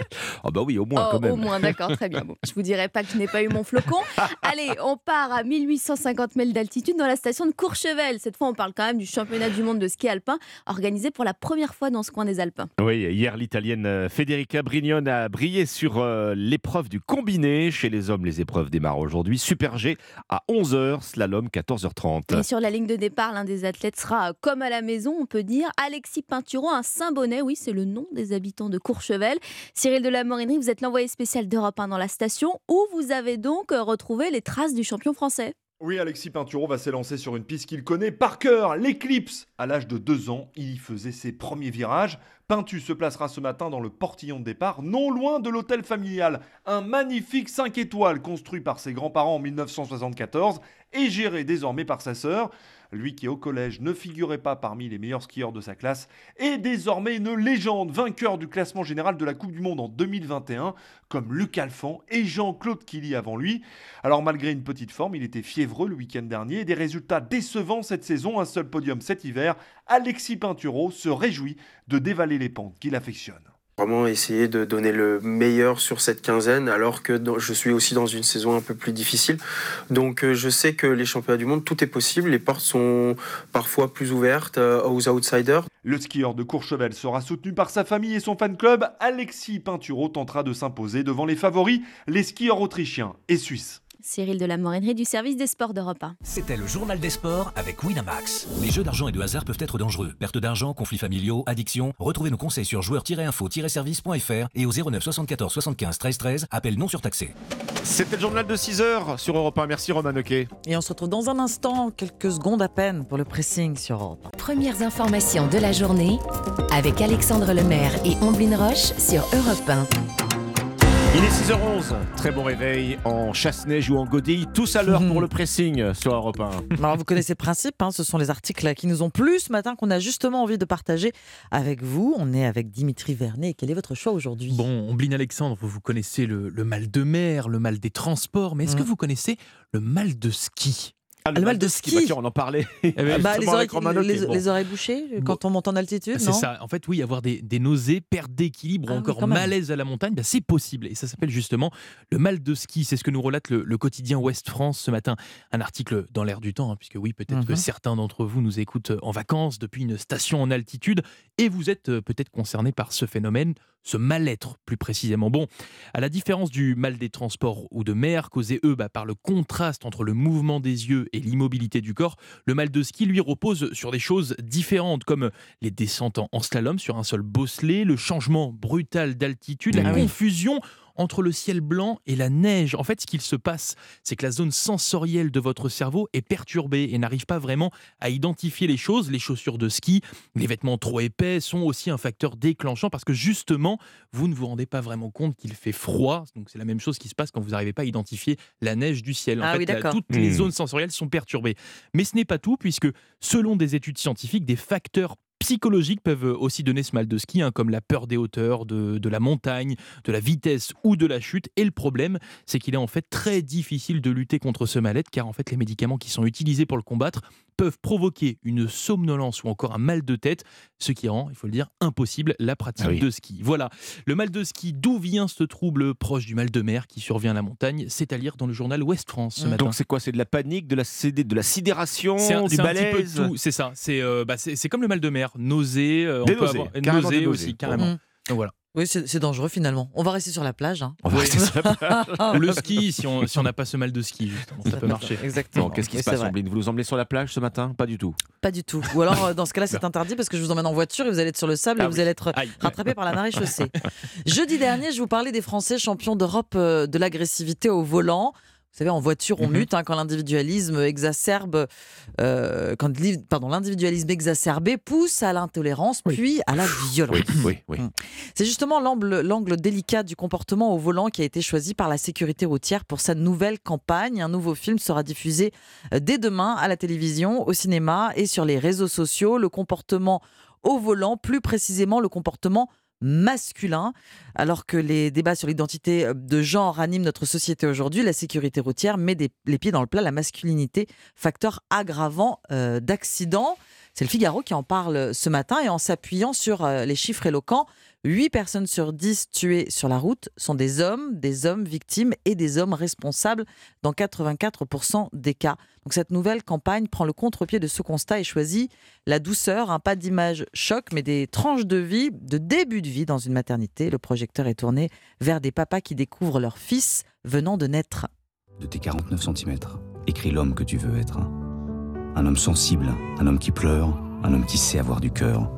Ah bah oui, au moins oh, quand même. Au moins, d'accord, très bien. Bon, je vous dirai pas que je n'ai pas eu mon flocon. Allez, on part à 1850 mètres d'altitude dans la station de Courchevel. Cette fois, on parle quand même du championnat du monde de ski alpin organisé pour la première fois dans ce coin des Alpins. Oui, hier, l'italienne euh, Federica Brignone a brillé sur euh, l'épreuve du combiné. Chez les hommes, les épreuves démarrent aujourd'hui. Super G à 11h, slalom 14h. Et sur la ligne de départ, l'un des athlètes sera, comme à la maison, on peut dire, Alexis Pinturo, un Saint-Bonnet. Oui, c'est le nom des habitants de Courchevel. Cyril de la Morinerie, vous êtes l'envoyé spécial d'Europe 1 dans la station, où vous avez donc retrouvé les traces du champion français. Oui, Alexis Pinturo va s'élancer sur une piste qu'il connaît par cœur, l'éclipse. À l'âge de deux ans, il y faisait ses premiers virages. Pintu se placera ce matin dans le portillon de départ, non loin de l'hôtel familial. Un magnifique 5 étoiles construit par ses grands-parents en 1974 et géré désormais par sa sœur. Lui qui au collège ne figurait pas parmi les meilleurs skieurs de sa classe est désormais une légende, vainqueur du classement général de la Coupe du Monde en 2021, comme Luc Alphand et Jean-Claude Killy avant lui. Alors malgré une petite forme, il était fiévreux le week-end dernier et des résultats décevants cette saison, un seul podium cet hiver. Alexis Pinturo se réjouit de dévaler les pentes qu'il affectionne. Vraiment essayer de donner le meilleur sur cette quinzaine alors que je suis aussi dans une saison un peu plus difficile. Donc euh, je sais que les championnats du monde, tout est possible. Les portes sont parfois plus ouvertes euh, aux outsiders. Le skieur de Courchevel sera soutenu par sa famille et son fan club. Alexis Pinturo tentera de s'imposer devant les favoris, les skieurs autrichiens et suisses. Cyril de la Morinerie du service des sports d'Europe 1. C'était le journal des sports avec Winamax. Les jeux d'argent et de hasard peuvent être dangereux. Perte d'argent, conflits familiaux, addiction. Retrouvez nos conseils sur joueurs-info-service.fr et au 09 74 75 13 13. Appel non surtaxé. C'était le journal de 6 heures sur Europe 1. Merci Roman Oquet. Et on se retrouve dans un instant, quelques secondes à peine, pour le pressing sur Europe 1. Premières informations de la journée avec Alexandre Lemaire et Omblin Roche sur Europe 1. Il est 6h11, très bon réveil en chasse-neige ou en godille, tous à l'heure pour le pressing sur Europe 1. Alors vous connaissez le principe, hein, ce sont les articles qui nous ont plu ce matin qu'on a justement envie de partager avec vous. On est avec Dimitri Vernet. Quel est votre choix aujourd'hui? Bon, Ombline Alexandre, vous connaissez le, le mal de mer, le mal des transports, mais est-ce que Mm. vous connaissez le mal de ski? Ah, le, mal de ski, bah, tiens, on en parlait. ben, Bah, les, oreilles, les- bon. les bouchées quand on monte en altitude, C'est ça. En fait, oui, avoir des, des nausées, perte d'équilibre Ah ou oui, encore malaise à la montagne, bah, c'est possible. Et ça s'appelle justement le mal de ski. C'est ce que nous relate le, le quotidien Ouest France ce matin. Un article dans l'air du temps, hein, puisque oui, peut-être que Mhm. certains d'entre vous nous écoutent en vacances depuis une station en altitude et vous êtes euh, peut-être concernés par ce phénomène, ce mal-être plus précisément. Bon, à la différence du mal des transports ou de mer, causé eux bah, par le contraste entre le mouvement des yeux et l'immobilité du corps, le mal de ski lui repose sur des choses différentes comme les descentes en- slalom sur un sol bosselé, le changement brutal d'altitude, la Ah oui. confusion entre le ciel blanc et la neige. En fait, ce qu'il se passe, c'est que la zone sensorielle de votre cerveau est perturbée et n'arrive pas vraiment à identifier les choses. Les chaussures de ski, les vêtements trop épais sont aussi un facteur déclenchant parce que justement, vous ne vous rendez pas vraiment compte qu'il fait froid. Donc c'est la même chose qui se passe quand vous n'arrivez pas à identifier la neige du ciel. En Ah fait, oui, toutes les Hmm. zones sensorielles sont perturbées. Mais ce n'est pas tout puisque selon des études scientifiques, des facteurs psychologiques peuvent aussi donner ce mal de ski, hein, comme la peur des hauteurs, de, de la montagne, de la vitesse ou de la chute. Et le problème, c'est qu'il est en fait très difficile de lutter contre ce mal-être, car en fait les médicaments qui sont utilisés pour le combattre peuvent provoquer une somnolence ou encore un mal de tête, ce qui rend, il faut le dire, impossible la pratique Ah oui. de ski. Voilà, le mal de ski, d'où vient ce trouble proche du mal de mer qui survient à la montagne C'est à lire dans le journal Ouest France ce matin. Donc c'est quoi? C'est de la panique, de la, CD de la sidération, un, du malaise? c'est ça. C'est euh, bah, c'est comme le mal de mer, nausée, euh, on peut avoir- nausées nausées. aussi, carrément. Donc voilà. Oui, c'est dangereux finalement. On va rester sur la plage. hein. On va rester sur la plage. Ou le ski, si on si n'a pas ce mal de ski, justement, ça peut marcher. Exactement. Qu'est-ce qui se passe. Ambline Vous nous emmenez sur la plage ce matin? Pas du tout. Pas du tout. Ou alors, euh, dans ce cas-là, c'est interdit parce que je vous emmène en voiture et vous allez être sur le sable Ah et vous oui. allez être Aïe. rattrapé par la marée chaussée. Jeudi dernier, je vous parlais des Français champions d'Europe euh, de l'agressivité au volant. Vous savez, en voiture, on Mhm. mute hein, quand l'individualisme exacerbe, euh, quand pardon, l'individualisme exacerbé pousse à l'intolérance, puis à la violence. Oui, oui, oui. Mm. C'est justement l'angle l'angle délicat du comportement au volant qui a été choisi par la sécurité routière pour sa nouvelle campagne. Un nouveau film sera diffusé euh, dès demain à la télévision, au cinéma et sur les réseaux sociaux. Le comportement au volant, plus précisément le comportement masculin. Alors que les débats sur l'identité euh, de genre animent notre société aujourd'hui, la sécurité routière met les pieds dans le plat la masculinité, facteur aggravant euh, d'accidents. C'est le Figaro qui en parle ce matin et en s'appuyant sur euh, les chiffres éloquents, 8 personnes sur 10 tuées sur la route sont des hommes, des hommes victimes et des hommes responsables dans 84% des cas. Donc cette nouvelle campagne prend le contre-pied de ce constat et choisit la douceur, un pas d'image choc, mais des tranches de vie, de début de vie dans une maternité. Le projecteur est tourné vers des papas qui découvrent leur fils venant de naître. de tes 49 cm. Écris l'homme que tu veux être. Un homme sensible, un homme qui pleure, un homme qui sait avoir du cœur.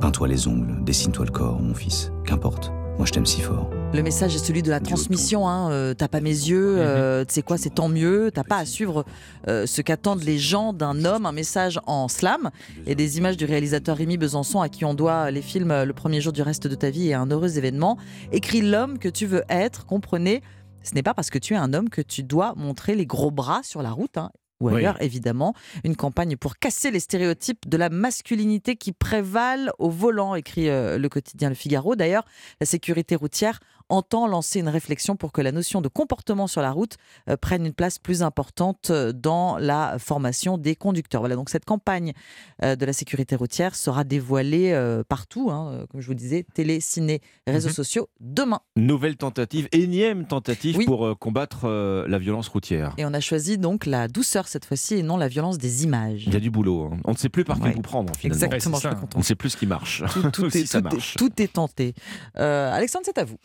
Peins-toi les ongles, dessine-toi le corps, mon fils. Qu'importe, moi je t'aime si fort. Le message est celui de la transmission. Hein. euh, t'as pas mes yeux, euh, tu sais quoi, c'est tant mieux. T'as pas à suivre euh, ce qu'attendent les gens d'un homme. Un message en slam et des images du réalisateur Rémi Besançon à qui on doit les films Le premier jour du reste de ta vie et un heureux événement. Écris l'homme que tu veux être. Comprenez, ce n'est pas parce que tu es un homme que tu dois montrer les gros bras sur la route. hein, ou Oui. ailleurs, évidemment. Une campagne pour casser les stéréotypes de la masculinité qui prévalent au volant, écrit euh, le quotidien Le Figaro. D'ailleurs, la sécurité routière entend lancer une réflexion pour que la notion de comportement sur la route euh, prenne une place plus importante euh, dans la formation des conducteurs. Voilà, donc cette campagne euh, de la sécurité routière sera dévoilée euh, partout, hein, comme je vous le disais, télé, ciné, réseaux Mhm. sociaux, demain. Nouvelle tentative, énième tentative Oui. pour euh, combattre euh, la violence routière. Et on a choisi donc la douceur cette fois-ci et non la violence des images. Il y a du boulot. hein. On ne sait plus par qui Ouais. vous prendre finalement. Exactement, Ouais, je suis. On ne sait plus ce qui marche. Tout, tout si est, ça tout est- marche. tout est tenté. Euh, Alexandre, c'est à vous.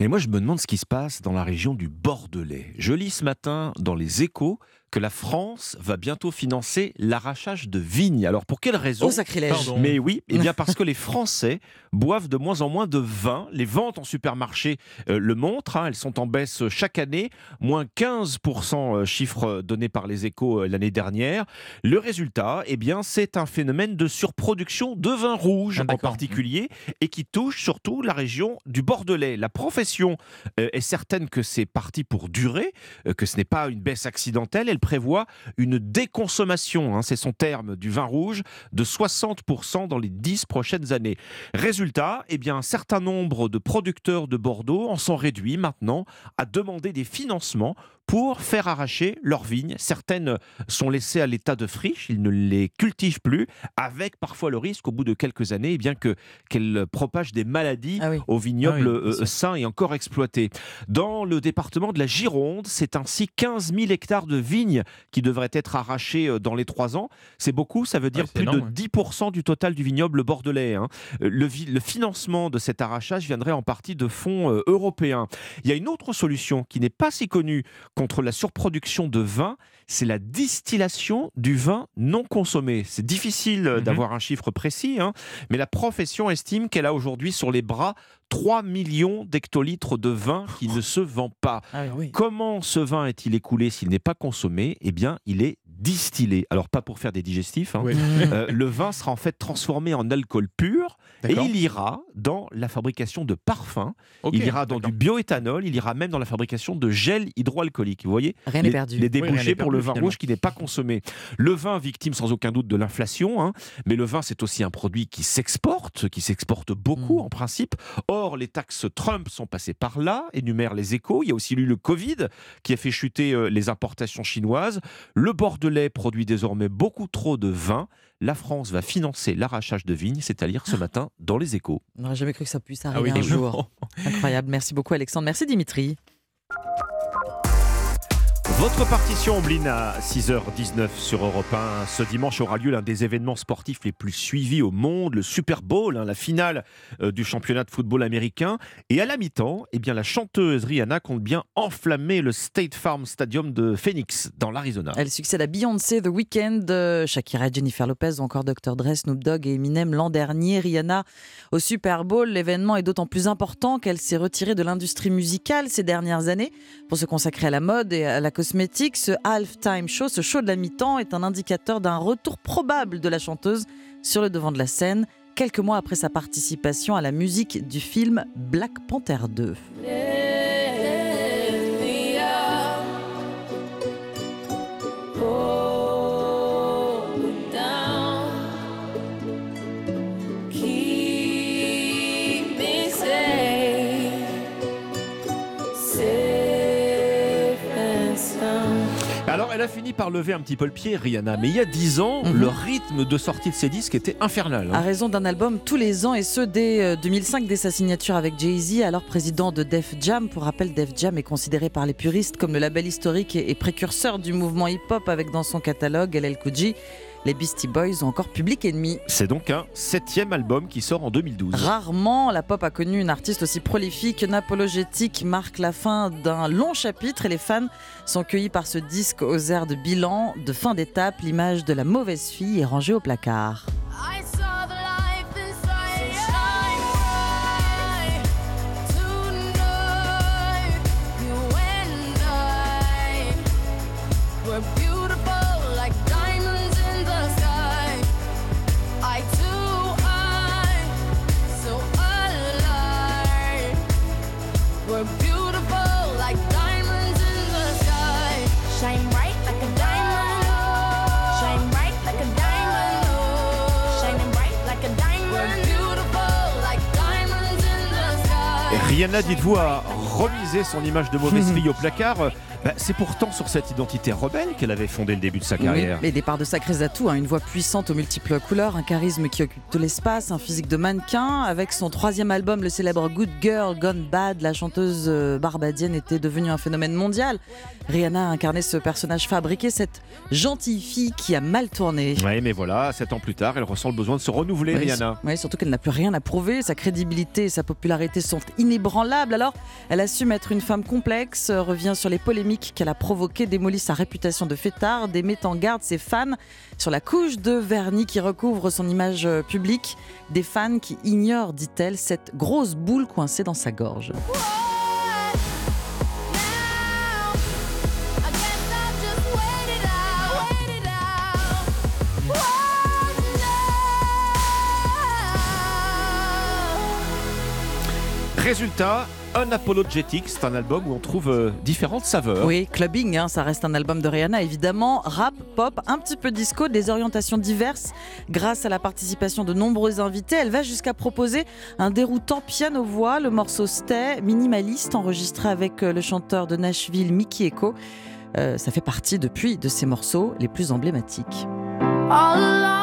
Et moi, je me demande ce qui se passe dans la région du Bordelais. Je lis ce matin dans les échos que la France va bientôt financer l'arrachage de vignes. Alors pour quelle raison Oh, sacrilège. Pardon. Mais oui, eh bien parce que les Français boivent de moins en moins de vin. Les ventes en supermarché euh, le montrent. hein. elles sont en baisse chaque année, moins 15% euh, chiffre donné par les échos euh, l'année dernière. Le résultat, eh bien, c'est un phénomène de surproduction de vin rouge Ah, en particulier et qui touche surtout la région du Bordelais. La profession euh, est certaine que c'est parti pour durer, euh, que ce n'est pas une baisse accidentelle. Elle prévoit une déconsommation, hein, c'est son terme, du vin rouge de 60% dans les 10 prochaines années. Résultat, eh bien, un certain nombre de producteurs de Bordeaux en sont réduits maintenant à demander des financements pour faire arracher leurs vignes. Certaines sont laissées à l'état de friche, ils ne les cultivent plus, avec parfois le risque au bout de quelques années eh bien que qu'elles propagent des maladies aux vignobles Ah oui, euh, sains et encore exploités. Dans le département de la Gironde, c'est ainsi 15 000 hectares de vignes qui devraient être arrachés euh, dans les trois ans. C'est beaucoup, ça veut dire plus énorme, de 10% du total du vignoble bordelais. hein. Euh, Le, financement de cet arrachage viendrait en partie de fonds européens. Il y a une autre solution qui n'est pas si connue contre la surproduction de vin, c'est la distillation du vin non consommé. C'est difficile euh, d'avoir un chiffre précis, hein, mais la profession estime qu'elle a aujourd'hui sur les bras 3 millions d'hectolitres de vin qui ne se vend pas. Comment ce vin est-il écoulé s'il n'est pas consommé? Eh bien, il est distillé. Alors, pas pour faire des digestifs. hein. Euh, le vin sera en fait transformé en alcool pur et il ira dans la fabrication de parfums. Il ira dans du bioéthanol. Il ira même dans la fabrication de gel hydroalcoolique. Vous voyez? Rien n'est les, perdu. les débouchés pour perdu, le vin finalement. rouge qui n'est pas consommé. Le vin victime sans aucun doute de l'inflation, hein, mais le vin c'est aussi un produit qui s'exporte, qui s'exporte beaucoup Mm. en principe. Or, les taxes Trump sont passées par là, énumèrent les échos. Il y a aussi eu le Covid qui a fait chuter euh, les importations chinoises. Le Bordelais produit désormais beaucoup trop de vin. La France va financer l'arrachage de vignes, c'est à lire ce matin dans les échos. On n'aurait jamais cru que ça puisse Ah arriver oui. un jour. Incroyable. Merci beaucoup, Alexandre. Merci, Dimitri. Votre partition, Ombline, à 6h19 sur Europe 1. Ce dimanche aura lieu l'un des événements sportifs les plus suivis au monde, le Super Bowl, hein, la finale euh, du championnat de football américain. Et à la mi-temps, eh bien, la chanteuse Rihanna compte bien enflammer le State Farm Stadium de Phoenix, dans l'Arizona. Elle succède à Beyoncé, The Weeknd, euh, Shakira, Jennifer Lopez ou encore Dr. Dre, Snoop Dogg et Eminem l'an dernier. Rihanna au Super Bowl. L'événement est d'autant plus important qu'elle s'est retirée de l'industrie musicale ces dernières années pour se consacrer à la mode et à la. Ce halftime show, ce show de la mi-temps, est un indicateur d'un retour probable de la chanteuse sur le devant de la scène, quelques mois après sa participation à la musique du film Black Panther 2. Alors, elle a fini par lever un petit peu le pied, Rihanna, mais il y a 10 ans, le rythme de sortie de ses disques était infernal. hein. À raison d'un album tous les ans et ce dès euh, 2005, dès sa signature avec Jay-Z, alors président de Def Jam. Pour rappel, Def Jam est considéré par les puristes comme le label historique et précurseur du mouvement hip-hop avec dans son catalogue LL Cool les Beastie Boys ou encore Public Enemy. C'est donc un septième album qui sort en 2012. Rarement, la pop a connu une artiste aussi prolifique. Napologétique marque la fin d'un long chapitre et les fans sont cueillis par ce disque aux airs de bilan, de fin d'étape. L'image de la mauvaise fille est rangée au placard. Rihanna, dites-vous, a remisé son image de mauvaise fille au placard. Bah, c'est pourtant sur cette identité rebelle qu'elle avait fondé le début de sa carrière. Oui, les départs de sacrés atouts, hein, une voix puissante aux multiples couleurs, un charisme qui occupe tout l'espace, un physique de mannequin. Avec son troisième album, le célèbre Good Girl Gone Bad, la chanteuse euh, barbadienne était devenue un phénomène mondial. Rihanna a incarné ce personnage fabriqué, cette gentille fille qui a mal tourné. Ouais, mais voilà, sept ans plus tard, elle ressent le besoin de se renouveler, Oui, Rihanna. oui, surtout qu'elle n'a plus rien à prouver. Sa crédibilité et sa popularité sont inébranlables. Alors, elle assume être une femme complexe, euh, revient sur les polémiques polémique qu'elle a provoquée démolit sa réputation de fêtarde et met en garde ses fans sur la couche de vernis qui recouvre son image euh, publique. Des fans qui ignorent, dit-elle, cette grosse boule coincée dans sa gorge. Résultat, Unapologetic, c'est un album où on trouve euh, différentes saveurs. Oui, clubbing, hein, ça reste un album de Rihanna évidemment. Rap, pop, un petit peu disco, des orientations diverses. Grâce à la participation de nombreux invités, elle va jusqu'à proposer un déroutant piano-voix, le morceau Stay, minimaliste, enregistré avec euh, le chanteur de Nashville Mickey Echo. Euh, ça fait partie depuis de ses morceaux les plus emblématiques. All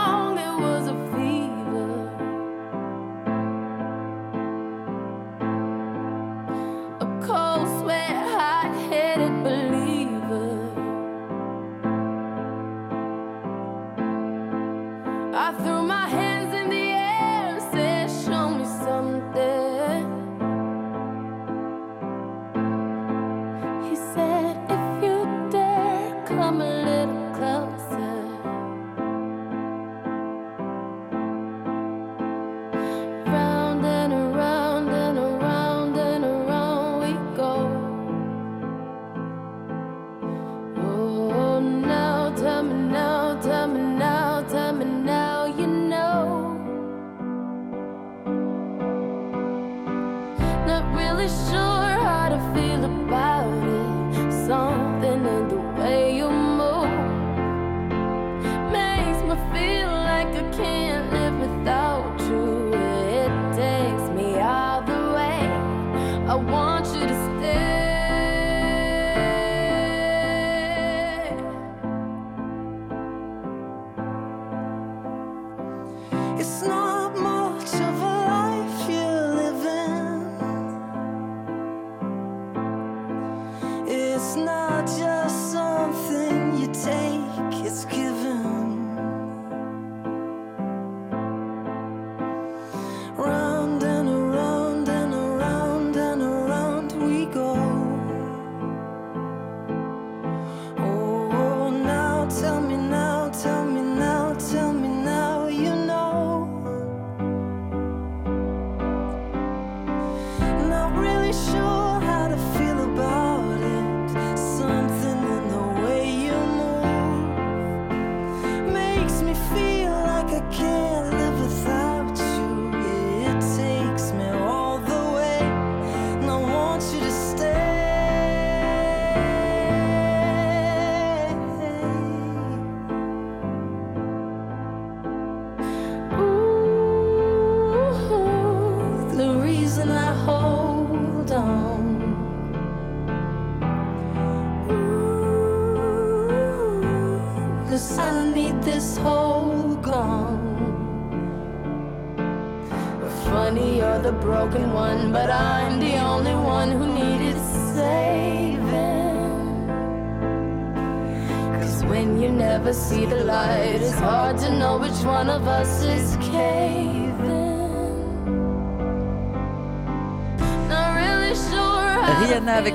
I threw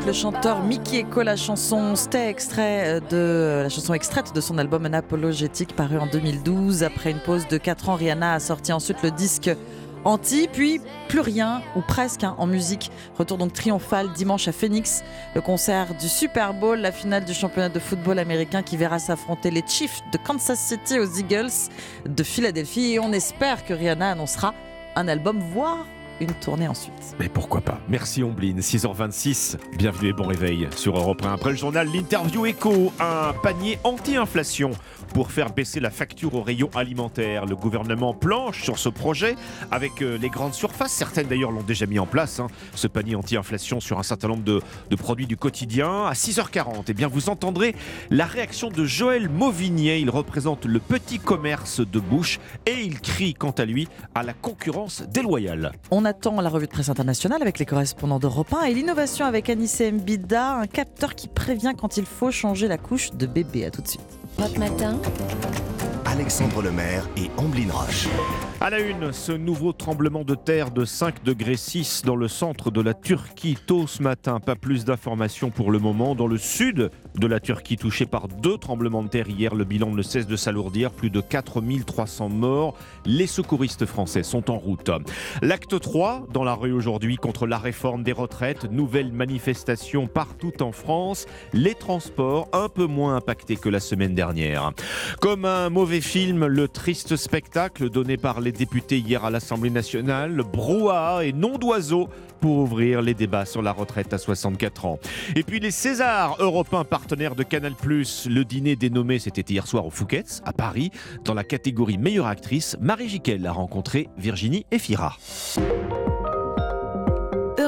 le chanteur Mickey Echo, la chanson Stay extrait de la chanson extraite de son album Unapologetic paru en 2012. Après une pause de 4 ans, Rihanna a sorti ensuite le disque Anti, puis plus rien ou presque hein, en musique. Retour donc triomphal dimanche à Phoenix, le concert du Super Bowl, la finale du championnat de football américain qui verra s'affronter les Chiefs de Kansas City aux Eagles de Philadelphie. Et on espère que Rihanna annoncera un album, voire une tournée ensuite. Mais pourquoi pas? Merci Ombline, 6h26, bienvenue et bon réveil sur Europe 1. Après le journal, l'interview écho, un panier anti-inflation pour faire baisser la facture au rayon alimentaire. Le gouvernement planche sur ce projet avec euh, les grandes surfaces. Certaines d'ailleurs l'ont déjà mis en place, hein, ce panier anti-inflation sur un certain nombre de, produits du quotidien. À 6h40, eh bien, vous entendrez la réaction de Joël Mauvigné. Il représente le petit commerce de bouche et il crie quant à lui à la concurrence déloyale. On attend la revue de presse internationale avec les correspondants d'Europe 1 et l'innovation avec Anissé Mbida, un capteur qui prévient quand il faut changer la couche de bébé. À tout de suite. Hot matin. Alexandre Lemaire et Amblin Roche. À la une, ce nouveau tremblement de terre de 5 degrés 6 dans le centre de la Turquie tôt ce matin. Pas plus d'informations pour le moment. Dans le sud de la Turquie, touché par deux tremblements de terre hier, le bilan ne cesse de s'alourdir. Plus de 4300 morts. Les secouristes français sont en route. L'acte 3 dans la rue aujourd'hui contre la réforme des retraites. Nouvelle manifestation partout en France. Les transports un peu moins impactés que la semaine dernière. Comme un mauvais film, le triste spectacle donné par les députés hier à l'Assemblée nationale, brouhaha et nom d'oiseau pour ouvrir les débats sur la retraite à 64 ans. Et puis les Césars, européens partenaires de Canal+, le dîner dénommé, c'était hier soir au Fouquet's, à Paris. Dans la catégorie meilleure actrice, Marie Jiquel a rencontré Virginie Efira.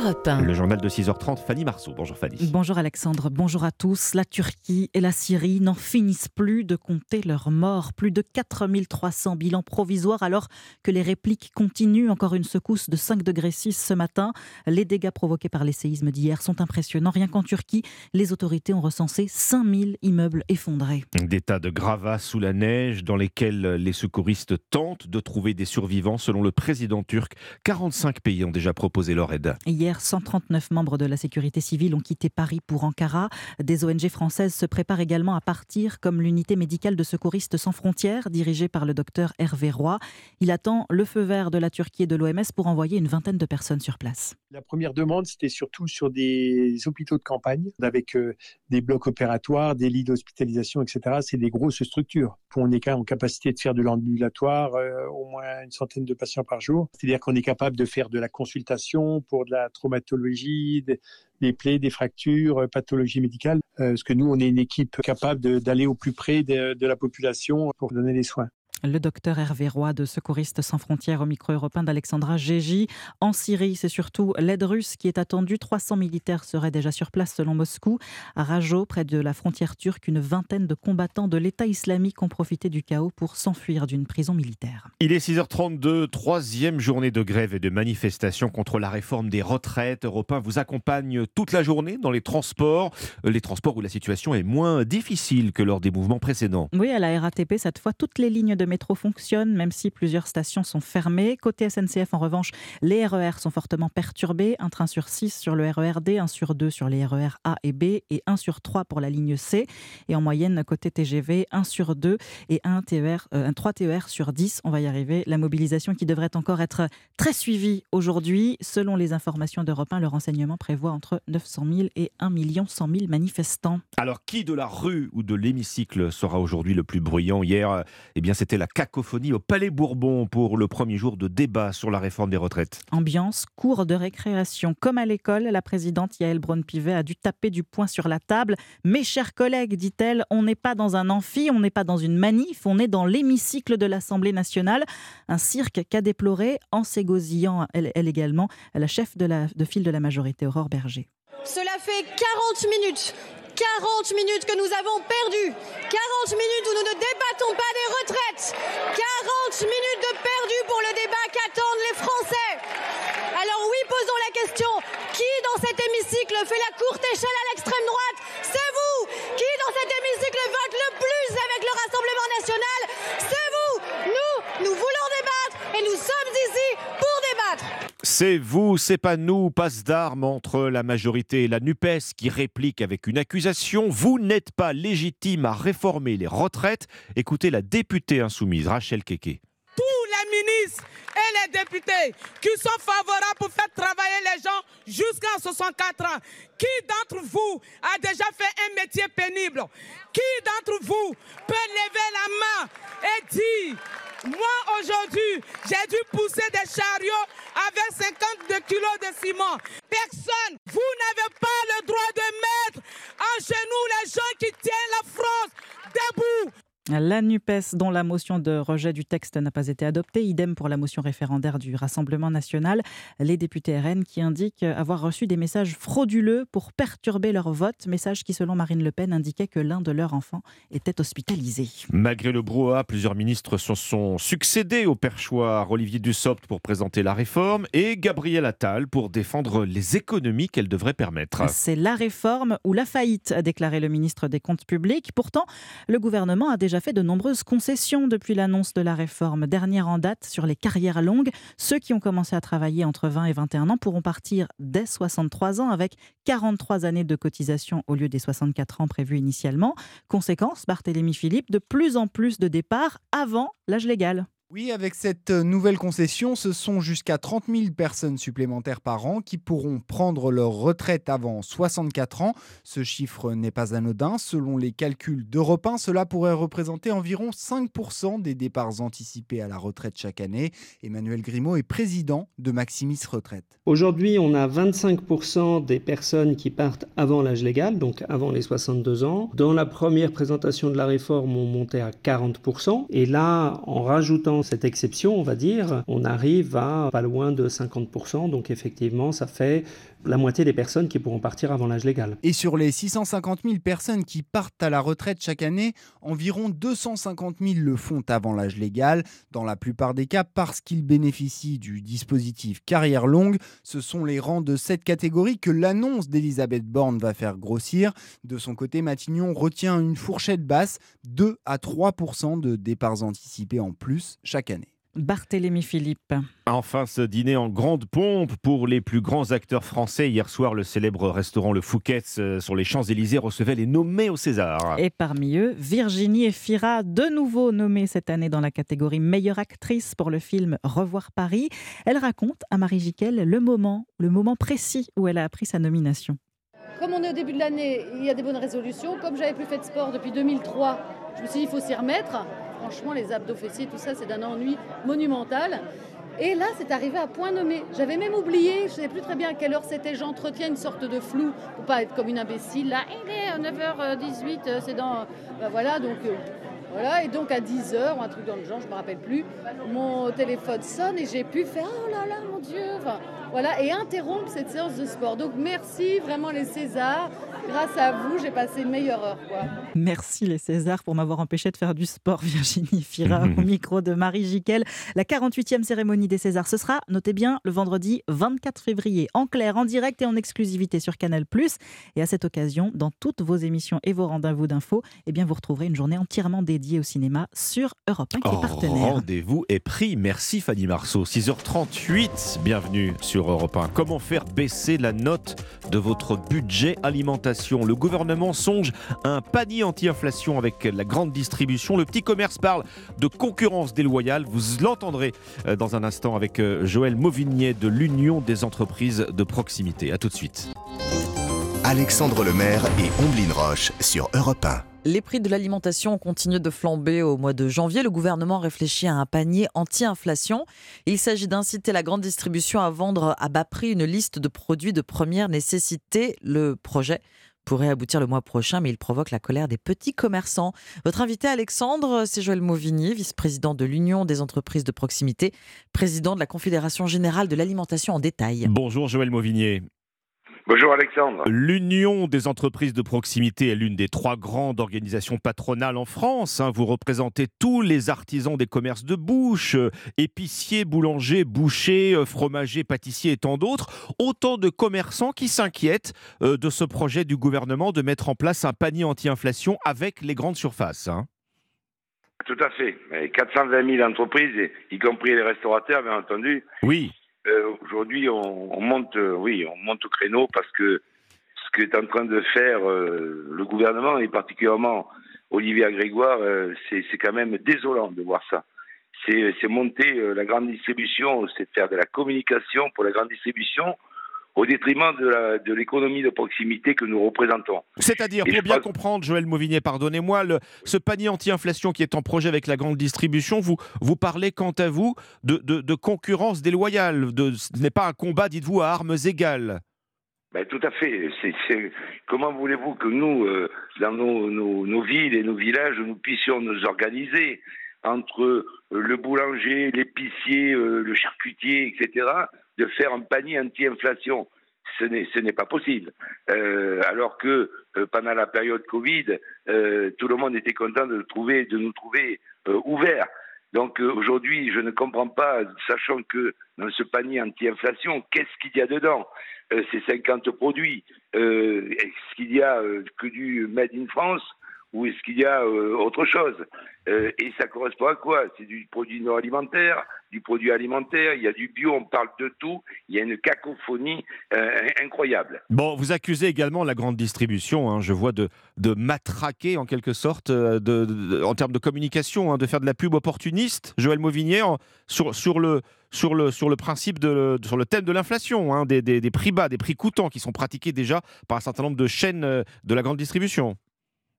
Europe 1. Le journal de 6h30, Fanny Marceau. Bonjour Fanny. Bonjour Alexandre, bonjour à tous. La Turquie et la Syrie n'en finissent plus de compter leurs morts. Plus de 4300 bilans provisoires alors que les répliques continuent. Encore une secousse de 5 degrés 6 ce matin. Les dégâts provoqués par les séismes d'hier sont impressionnants. Rien qu'en Turquie, les autorités ont recensé 5000 immeubles effondrés. Des tas de gravats sous la neige dans lesquels les secouristes tentent de trouver des survivants. Selon le président turc, 45 pays ont déjà proposé leur aide. Hier, 139 membres de la sécurité civile ont quitté Paris pour Ankara. Des ONG françaises se préparent également à partir, comme l'unité médicale de secouristes sans frontières, dirigée par le docteur Hervé Roy. Il attend le feu vert de la Turquie et de l'OMS pour envoyer une vingtaine de personnes sur place. La première demande, c'était surtout sur des hôpitaux de campagne, avec euh, des blocs opératoires, des lits d'hospitalisation, etc. C'est des grosses structures. On est en capacité de faire de l'ambulatoire, euh, au moins une centaine de patients par jour. C'est-à-dire qu'on est capable de faire de la consultation pour de la traumatologie, des, plaies, des fractures, euh, pathologie médicale. Euh, parce que nous, on est une équipe capable d'aller au plus près de la population pour donner les soins. Le docteur Hervé Roy de Secouristes sans frontières au micro européen d'Alexandra Gégi. En Syrie, c'est surtout l'aide russe qui est attendue. 300 militaires seraient déjà sur place selon Moscou. À Rajo, près de la frontière turque, une vingtaine de combattants de l'État islamique ont profité du chaos pour s'enfuir d'une prison militaire. Il est 6h32, troisième journée de grève et de manifestation contre la réforme des retraites. Europe 1 vous accompagne toute la journée dans les transports, Euh, les transports où la situation est moins difficile que lors des mouvements précédents. Oui, à la RATP, cette fois, toutes les lignes de métro fonctionnent, même si plusieurs stations sont fermées. Côté SNCF, en revanche, les RER sont fortement perturbés. Un train sur 6 sur le RER D, un sur 2 sur les RER A et B et un sur 3 pour la ligne C. Et en moyenne, côté TGV, 1 sur 2 et un, TER, euh, un 3 TER sur 10. On va y arriver. La mobilisation qui devrait encore être très suivie aujourd'hui. Selon les informations d'Europe 1, le renseignement prévoit entre 900 000 et 1 100 000 manifestants. Alors, qui de la rue ou de l'hémicycle sera aujourd'hui le plus bruyant? Hier, eh bien, c'était la cacophonie au Palais Bourbon pour le premier jour de débat sur la réforme des retraites. Ambiance, cours de récréation. Comme à l'école, la présidente Yael Braun-Pivet a dû taper du poing sur la table. Mes chers collègues, dit-elle, on n'est pas dans un amphi, on n'est pas dans une manif, on est dans l'hémicycle de l'Assemblée nationale. Un cirque qu'a déploré, en s'égosillant elle, elle également, la chef de, la, de file de la majorité, Aurore Berger. Cela fait 40 minutes, 40 minutes que nous avons perdu, 40 minutes où nous ne débattons pas des retraites, 40 minutes de perdu pour le débat qu'attendent les Français. Alors oui, posons la question, qui dans cet hémicycle fait la courte échelle à l'extrême droite? C'est vous. Qui dans cet hémicycle vote le plus avec le Rassemblement national? C'est vous. Nous, nous voulons débattre et nous sommes ici pour débattre. C'est vous, c'est pas nous, passe d'armes entre la majorité et la NUPES qui réplique avec une accusation. Vous n'êtes pas légitime à réformer les retraites. Écoutez la députée insoumise Rachel Keke. tous les ministres et les députés qui sont favorables pour faire travailler les gens jusqu'à 64 ans. Qui d'entre vous a déjà fait un métier pénible? Qui d'entre vous peut lever la main et dire moi aujourd'hui, j'ai dû pousser des chariots avec 52 kilos de ciment. Personne, vous n'avez pas le droit de mettre en genoux les gens qui tiennent la France debout. La NUPES, dont la motion de rejet du texte n'a pas été adoptée, idem pour la motion référendaire du Rassemblement national. Les députés RN qui indiquent avoir reçu des messages frauduleux pour perturber leur vote, message qui, selon Marine Le Pen, indiquait que l'un de leurs enfants était hospitalisé. Malgré le brouhaha, plusieurs ministres se sont succédés au perchoir. Olivier Dussopt pour présenter la réforme et Gabriel Attal pour défendre les économies qu'elle devrait permettre. C'est la réforme ou la faillite, a déclaré le ministre des Comptes publics. Pourtant, le gouvernement a déjà déjà fait de nombreuses concessions depuis l'annonce de la réforme. Dernière en date sur les carrières longues, ceux qui ont commencé à travailler entre 20 et 21 ans pourront partir dès 63 ans avec 43 années de cotisation au lieu des 64 ans prévus initialement. Conséquence, Barthélémy Philippe, de plus en plus de départs avant l'âge légal. Oui, avec cette nouvelle concession, ce sont jusqu'à 30 000 personnes supplémentaires par an qui pourront prendre leur retraite avant 64 ans. Ce chiffre n'est pas anodin. Selon les calculs d'Europe 1, cela pourrait représenter environ 5% des départs anticipés à la retraite chaque année. Emmanuel Grimaud est président de Maximis Retraite. Aujourd'hui, on a 25% des personnes qui partent avant l'âge légal, donc avant les 62 ans. Dans la première présentation de la réforme, on montait à 40%. Et là, en rajoutant cette exception, on va dire, on arrive à pas loin de 50%. Donc effectivement, ça fait la moitié des personnes qui pourront partir avant l'âge légal. Et sur les 650 000 personnes qui partent à la retraite chaque année, environ 250 000 le font avant l'âge légal, dans la plupart des cas parce qu'ils bénéficient du dispositif carrière longue. Ce sont les rangs de cette catégorie que l'annonce d'Elisabeth Borne va faire grossir. De son côté, Matignon retient une fourchette basse, 2 à 3 de départs anticipés en plus chaque année. Barthélémy Philippe. Enfin, ce dîner en grande pompe pour les plus grands acteurs français. Hier soir, le célèbre restaurant Le Fouquet's euh, sur les Champs-Élysées recevait les nommés au César. Et parmi eux, Virginie Efira, de nouveau nommée cette année dans la catégorie meilleure actrice pour le film Revoir Paris. Elle raconte à Marie Jiquel le moment, le moment précis où elle a appris sa nomination. Comme on est au début de l'année, il y a des bonnes résolutions. Comme j'avais plus fait de sport depuis 2003, je me suis dit il faut s'y remettre. Franchement, les abdos fessiers, tout ça, c'est d'un ennui monumental. Et là, c'est arrivé à point nommé. J'avais même oublié, je ne savais plus très bien à quelle heure c'était. J'entretiens une sorte de flou pour pas être comme une imbécile. Là, il est à 9h18, c'est dans. Ben voilà, donc. euh, voilà, et donc à 10h ou un truc dans le genre, je me rappelle plus, mon téléphone sonne et j'ai pu faire oh là là mon Dieu, voilà, et interrompre cette séance de sport. Donc merci vraiment les Césars, grâce à vous, j'ai passé une meilleure heure. Quoi. Merci les Césars pour m'avoir empêché de faire du sport, Virginie Fira, au micro de Marie Jiquel. La 48e cérémonie des Césars, ce sera, notez bien, le vendredi 24 février, en clair, en direct et en exclusivité sur Canal+. Et à cette occasion, dans toutes vos émissions et vos rendez-vous d'infos, eh bien, vous retrouverez une journée entièrement dédiée au cinéma sur Europe 1 qui est Oh, partenaire. Rendez-vous est pris. Merci Fanny Marceau. 6h38, bienvenue sur Europe 1. Comment faire baisser la note de votre budget alimentation? Le gouvernement songe à un panier anti-inflation avec la grande distribution. Le petit commerce parle de concurrence déloyale. Vous l'entendrez euh, dans un instant avec euh, Joël Mauvignier de l'Union des entreprises de proximité. A tout de suite. Alexandre Lemaire et Omblin Roche sur Europe 1. Les prix de l'alimentation ont continué de flamber au mois de janvier. Le gouvernement réfléchit à un panier anti-inflation. Il s'agit d'inciter la grande distribution à vendre à bas prix une liste de produits de première nécessité. Le projet pourrait aboutir le mois prochain, mais il provoque la colère des petits commerçants. Votre invité Alexandre, c'est Joël Mauvigny, vice-président de l'Union des entreprises de proximité, président de la Confédération générale de l'alimentation en détail. Bonjour Joël Mauvignier. Bonjour Alexandre. L'Union des entreprises de proximité est l'une des trois grandes organisations patronales en France. hein. Vous représentez tous les artisans des commerces de bouche, euh, épiciers, boulangers, bouchers, euh, fromagers, pâtissiers et tant d'autres. Autant de commerçants qui s'inquiètent euh, de ce projet du gouvernement de mettre en place un panier anti-inflation avec les grandes surfaces. hein. Tout à fait. Mais 420 000 entreprises, y compris les restaurateurs, bien entendu. Oui. Euh, Aujourd'hui, on, on monte, euh, oui, on monte au créneau parce que ce qu'est en train de faire euh, le gouvernement et particulièrement Olivier Grégoire, c'est quand même désolant de voir ça. C'est monter la grande distribution, c'est faire de la communication pour la grande distribution au détriment de l'économie de proximité que nous représentons. C'est-à-dire, pour bien pense- comprendre, Joël Mauvigné, pardonnez-moi, ce panier anti-inflation qui est en projet avec la grande distribution, vous, vous parlez quant à vous de, de- de concurrence déloyale. Ce n'est pas un combat, dites-vous, à armes égales. Ben, tout à fait. Comment voulez-vous que nous, euh, dans nos, nos- nos villes et nos villages, nous puissions nous organiser entre euh, le boulanger, l'épicier, euh, le charcutier, etc., de faire un panier anti-inflation ce n'est, pas possible. Euh, alors que euh, pendant la période Covid, euh, tout le monde était content de, trouver, de nous trouver ouverts. Donc aujourd'hui, je ne comprends pas, sachant que dans ce panier anti-inflation, qu'est-ce qu'il y a dedans? C'est 50 produits. Est-ce qu'il y a que du Made in France? Ou est-ce qu'il y a euh, autre chose? Euh, Et ça correspond à quoi? C'est du produit non alimentaire, du produit alimentaire, il y a du bio, on parle de tout, il y a une cacophonie euh, incroyable. Bon, vous accusez également la grande distribution, hein, je vois, de, matraquer en quelque sorte, en termes de communication, hein, de faire de la pub opportuniste, Joël Mauvignier, en- sur, le, principe, de, sur le thème de l'inflation, hein, des, des- prix bas, des prix coûtants qui sont pratiqués déjà par un certain nombre de chaînes de la grande distribution.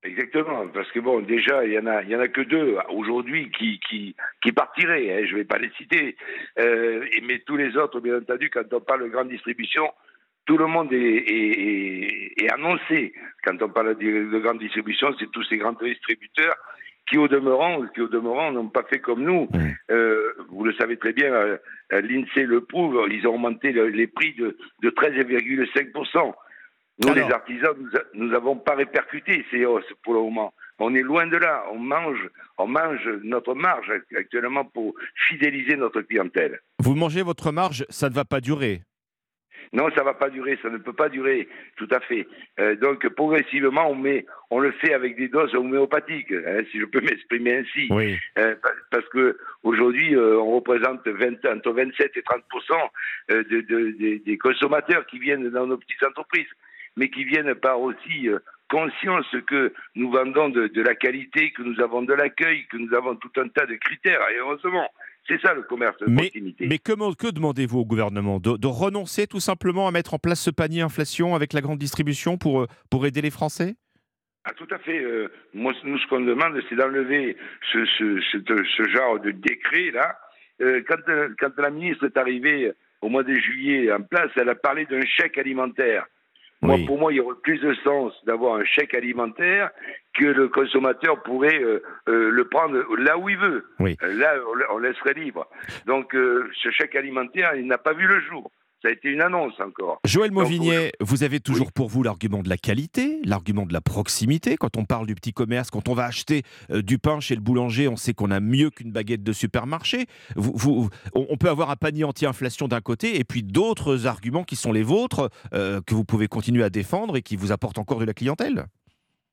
Exactement, parce que bon, déjà, il y en a, il y en a que deux aujourd'hui qui, qui, qui partiraient. hein, je ne vais pas les citer, Euh, mais tous les autres, bien entendu, quand on parle de grande distribution, tout le monde est, est- est- annoncé. Quand on parle de, de grande distribution, c'est tous ces grands distributeurs qui, au demeurant, qui au demeurant, n'ont pas fait comme nous. Euh, vous le savez très bien, euh, euh, l'Insee le prouve. Ils ont augmenté le- les prix de, de 13,5 nous, les artisans, nous n'avons pas répercuté ces hausses pour le moment. On est loin de là. On mange, on mange notre marge actuellement pour fidéliser notre clientèle. Vous mangez votre marge, ça ne va pas durer. Non, ça va pas durer, ça ne peut pas durer, tout à fait. Euh, donc progressivement, on met, on le fait avec des doses homéopathiques, hein, si je peux m'exprimer ainsi. Oui. Euh, pa- parce que aujourd'hui, euh, on représente 20, entre 27 et 30 euh, de, de- des- des consommateurs qui viennent dans nos petites entreprises, mais qui viennent par aussi euh, conscience que nous vendons de, de la qualité, que nous avons de l'accueil, que nous avons tout un tas de critères. Et heureusement, c'est ça le commerce de Mais, proximité. mais comment- que demandez-vous au gouvernement de, de renoncer tout simplement à mettre en place ce panier inflation avec la grande distribution pour, euh, pour aider les Français? Ah, tout à fait. Euh, moi, nous, ce qu'on demande, c'est d'enlever ce, ce, ce- ce genre de décret-là. Euh, quand, quand la ministre est arrivée au mois de juillet en place, elle a parlé d'un chèque alimentaire. Moi, pour moi, il y aurait plus de sens d'avoir un chèque alimentaire que le consommateur pourrait euh, euh, le prendre là où il veut. Oui. Euh, Là, on la- on laisserait libre. Donc, euh, ce chèque alimentaire, il n'a pas vu le jour. Ça a été une annonce encore. Joël Donc, Mauvigné, vous avez toujours pour vous l'argument de la qualité, l'argument de la proximité. Quand on parle du petit commerce, quand on va acheter euh, du pain chez le boulanger, on sait qu'on a mieux qu'une baguette de supermarché. Vous- vous- on peut avoir un panier anti-inflation d'un côté et puis d'autres arguments qui sont les vôtres, euh, que vous pouvez continuer à défendre et qui vous apportent encore de la clientèle.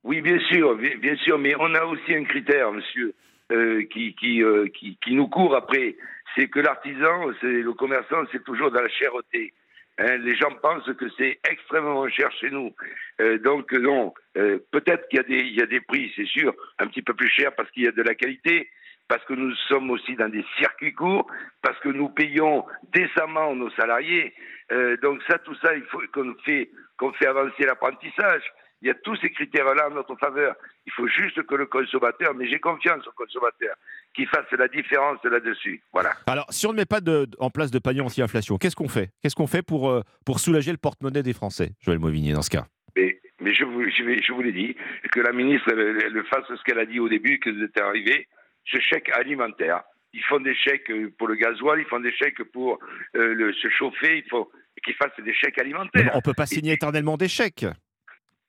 Oui, bien sûr, bien sûr, mais on a aussi un critère, monsieur, euh, qui, qui, qui, qui nous court après. C'est que l'artisan, c'est le commerçant, c'est toujours dans la chèreté. Hein, les gens pensent que c'est extrêmement cher chez nous. Euh, donc non, euh, peut-être qu'il y, a des- prix, c'est sûr, un petit peu plus chers parce qu'il y a de la qualité, parce que nous sommes aussi dans des circuits courts, parce que nous payons décemment nos salariés. Euh, donc ça, tout ça, il faut qu'on fait, qu'on fait avancer l'apprentissage. Il y a tous ces critères-là en notre faveur. Il faut juste que le consommateur, mais j'ai confiance au consommateur, qu'il fasse la différence là-dessus. Voilà. Alors, si on ne met pas de- en place de panier anti-inflation, qu'est-ce qu'on fait? Qu'est-ce qu'on fait pour, euh, pour soulager le porte-monnaie des Français, Joël Mauvigné, dans ce cas? Mais, mais je, vous, je, vous l'ai dit, que la ministre elle, elle- elle fasse ce qu'elle a dit au début, que vous êtes arrivé, ce chèque alimentaire. Ils font des chèques pour le gasoil, ils font des chèques pour euh, le, se chauffer, il faut qu'ils fassent des chèques alimentaires. On ne peut pas signer éternellement des chèques.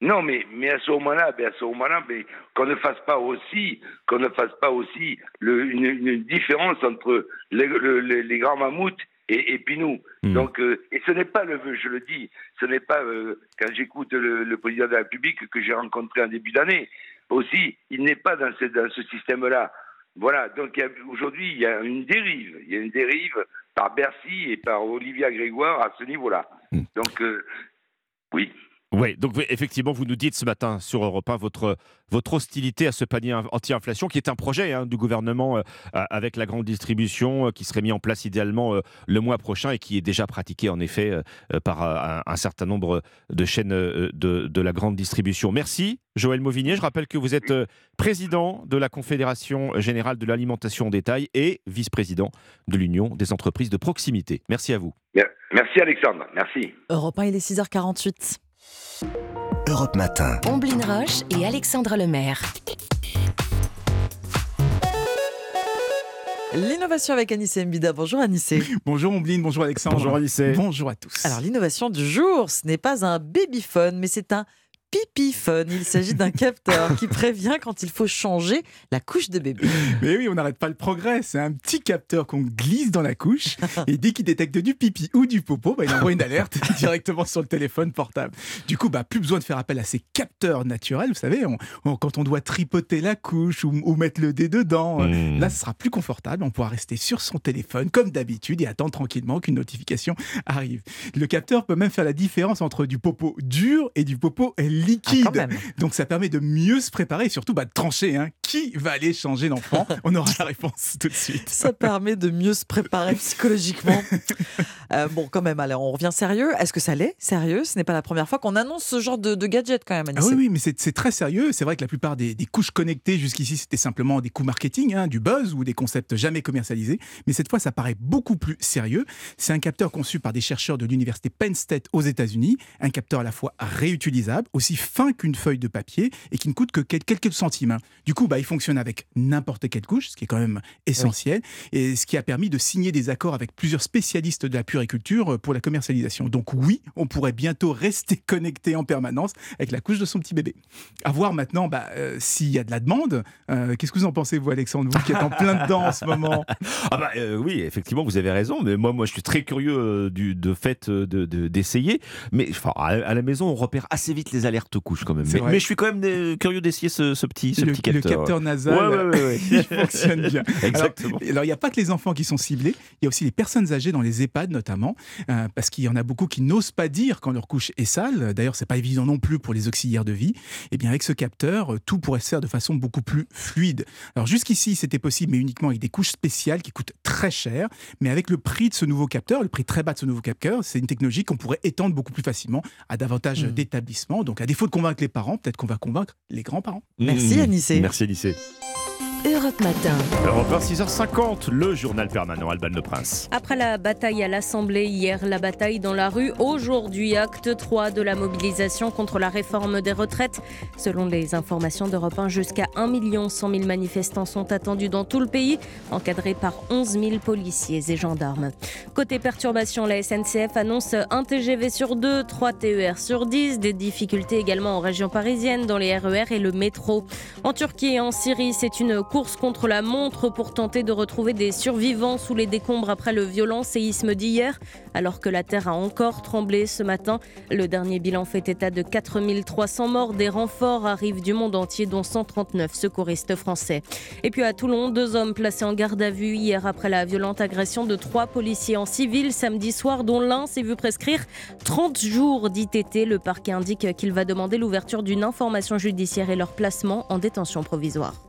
Non, mais, mais à ce moment-là, à ce moment-là, mais qu'on ne fasse pas aussi, qu'on ne fasse pas aussi le- une, une différence entre les, le- les- les grands mammouths et, et puis nous. Donc, euh, et ce n'est pas le vœu, je le dis, ce n'est pas euh, quand j'écoute le, le président de la République que j'ai rencontré en début d'année. Aussi, il n'est pas dans ce, dans ce système-là. Voilà. Donc aujourd'hui, il y a une dérive. Il y a une dérive par Bercy et par Olivia Grégoire à ce niveau-là. Donc, euh, oui. Oui, donc effectivement, vous nous dites ce matin sur Europe 1 votre, votre hostilité à ce panier in- anti-inflation, qui est un projet hein, du gouvernement euh, a- avec la grande distribution, euh, qui serait mis en place idéalement euh, le mois prochain et qui est déjà pratiqué en effet euh, euh, par euh, un, un certain nombre de chaînes euh, de, de la grande distribution. Merci, Joël Mauvigné. Je rappelle que vous êtes euh, président de la Confédération générale de l'alimentation en détail et vice-président de l'Union des entreprises de proximité. Merci à vous. Merci Alexandre. Merci. Europe 1, il est 6h48. Europe Matin. Omblin Roche et Alexandre Lemaire. L'innovation avec Anissé Mbida. Bonjour Anissé. Bonjour Ombline, bonjour Alexandre. Bonjour Anissé. Bonjour à tous. Alors l'innovation du jour, ce n'est pas un babyphone, mais c'est un Pipiphone. Il s'agit d'un capteur qui prévient quand il faut changer la couche de bébé. Mais oui, on n'arrête pas le progrès. C'est un petit capteur qu'on glisse dans la couche et dès qu'il détecte du pipi ou du popo, bah, il envoie une alerte directement sur le téléphone portable. Du coup, bah, plus besoin de faire appel à ces capteurs naturels. Vous savez, on- on- quand on doit tripoter la couche ou, ou mettre le dé dedans, euh, Mmh. là, ce sera plus confortable. On pourra rester sur son téléphone comme d'habitude et attendre tranquillement qu'une notification arrive. Le capteur peut même faire la différence entre du popo dur et du popo liquide. même. Donc ça permet de mieux se préparer et surtout bah, de trancher. hein. Qui va aller changer l'enfant On aura la réponse tout de suite. Ça permet de mieux se préparer psychologiquement. Euh, bon, quand même, allez, on revient sérieux. Est-ce que ça l'est Sérieux? Ce n'est pas la première fois qu'on annonce ce genre de, de gadget quand même, Ah oui, oui, mais c'est très sérieux. C'est vrai que la plupart des, des couches connectées jusqu'ici, c'était simplement des coups marketing, hein, du buzz ou des concepts jamais commercialisés. Mais cette fois, ça paraît beaucoup plus sérieux. C'est un capteur conçu par des chercheurs de l'université Penn State aux États-Unis. Un capteur à la fois réutilisable, aussi fin qu'une feuille de papier et qui ne coûte que quel- quelques centimes. hein. Du coup, bah, il fonctionne avec n'importe quelle couche, ce qui est quand même essentiel. Et ce qui a permis de signer des accords avec plusieurs spécialistes de la puriculture euh, pour la commercialisation. Donc oui, on pourrait bientôt rester connecté en permanence avec la couche de son petit bébé. À voir maintenant bah, euh, s'il y a de la demande. Euh, Qu'est-ce que vous en pensez, vous, Alexandre, vous qui êtes en plein dedans en ce moment? Ah bah euh, oui, effectivement, vous avez raison. Mais moi, moi, je suis très curieux du, de fait euh, de- de- d'essayer. mais enfin, à, la maison, on repère assez vite les alertes couches quand même. Mais, je suis quand même curieux d'essayer ce, ce petit, ce le, petit le capteur. capteur nasal, Ouais, ouais, ouais, ouais. il fonctionne bien. Exactement. Alors, alors, il n'y a pas que les enfants qui sont ciblés, il y a aussi les personnes âgées dans les EHPAD notamment, euh, parce qu'il y en a beaucoup qui n'osent pas dire quand leur couche est sale. D'ailleurs, c'est pas évident non plus pour les auxiliaires de vie. Et bien, avec ce capteur, euh, tout pourrait se faire de façon beaucoup plus fluide. Alors, jusqu'ici, c'était possible, mais uniquement avec des couches spéciales qui coûtent très cher. Mais avec le prix de ce nouveau capteur, le prix très bas de ce nouveau capteur, c'est une technologie qu'on pourrait étendre beaucoup plus facilement à davantage d'établissements. Donc, à défaut de convaincre les parents, peut-être qu'on va convaincre les grands-parents. Merci, Anissé. Merci Anissé. Europe Matin. Alors, 6h50, le journal permanent Alban Le Prince. Après la bataille à l'Assemblée hier, la bataille dans la rue, aujourd'hui, acte 3 de la mobilisation contre la réforme des retraites. Selon les informations d'Europe 1, jusqu'à 1 100 000 manifestants sont attendus dans tout le pays, encadrés par 11 000 policiers et gendarmes. Côté perturbation, la SNCF annonce un TGV sur 2, 3 TER sur 10, des difficultés également en région parisienne, dans les RER et le métro. En Turquie et en Syrie, c'est une course contre la montre pour tenter de retrouver des survivants sous les décombres après le violent séisme d'hier. Alors que la terre a encore tremblé ce matin, le dernier bilan fait état de 4300 morts. Des renforts arrivent du monde entier, dont 139 secouristes français. Et puis à Toulon, deux hommes placés en garde à vue hier après la violente agression de trois policiers en civil samedi soir, dont l'un s'est vu prescrire 30 jours d'ITT. Le parquet indique qu'il va demander l'ouverture d'une information judiciaire et leur placement en détention provisoire.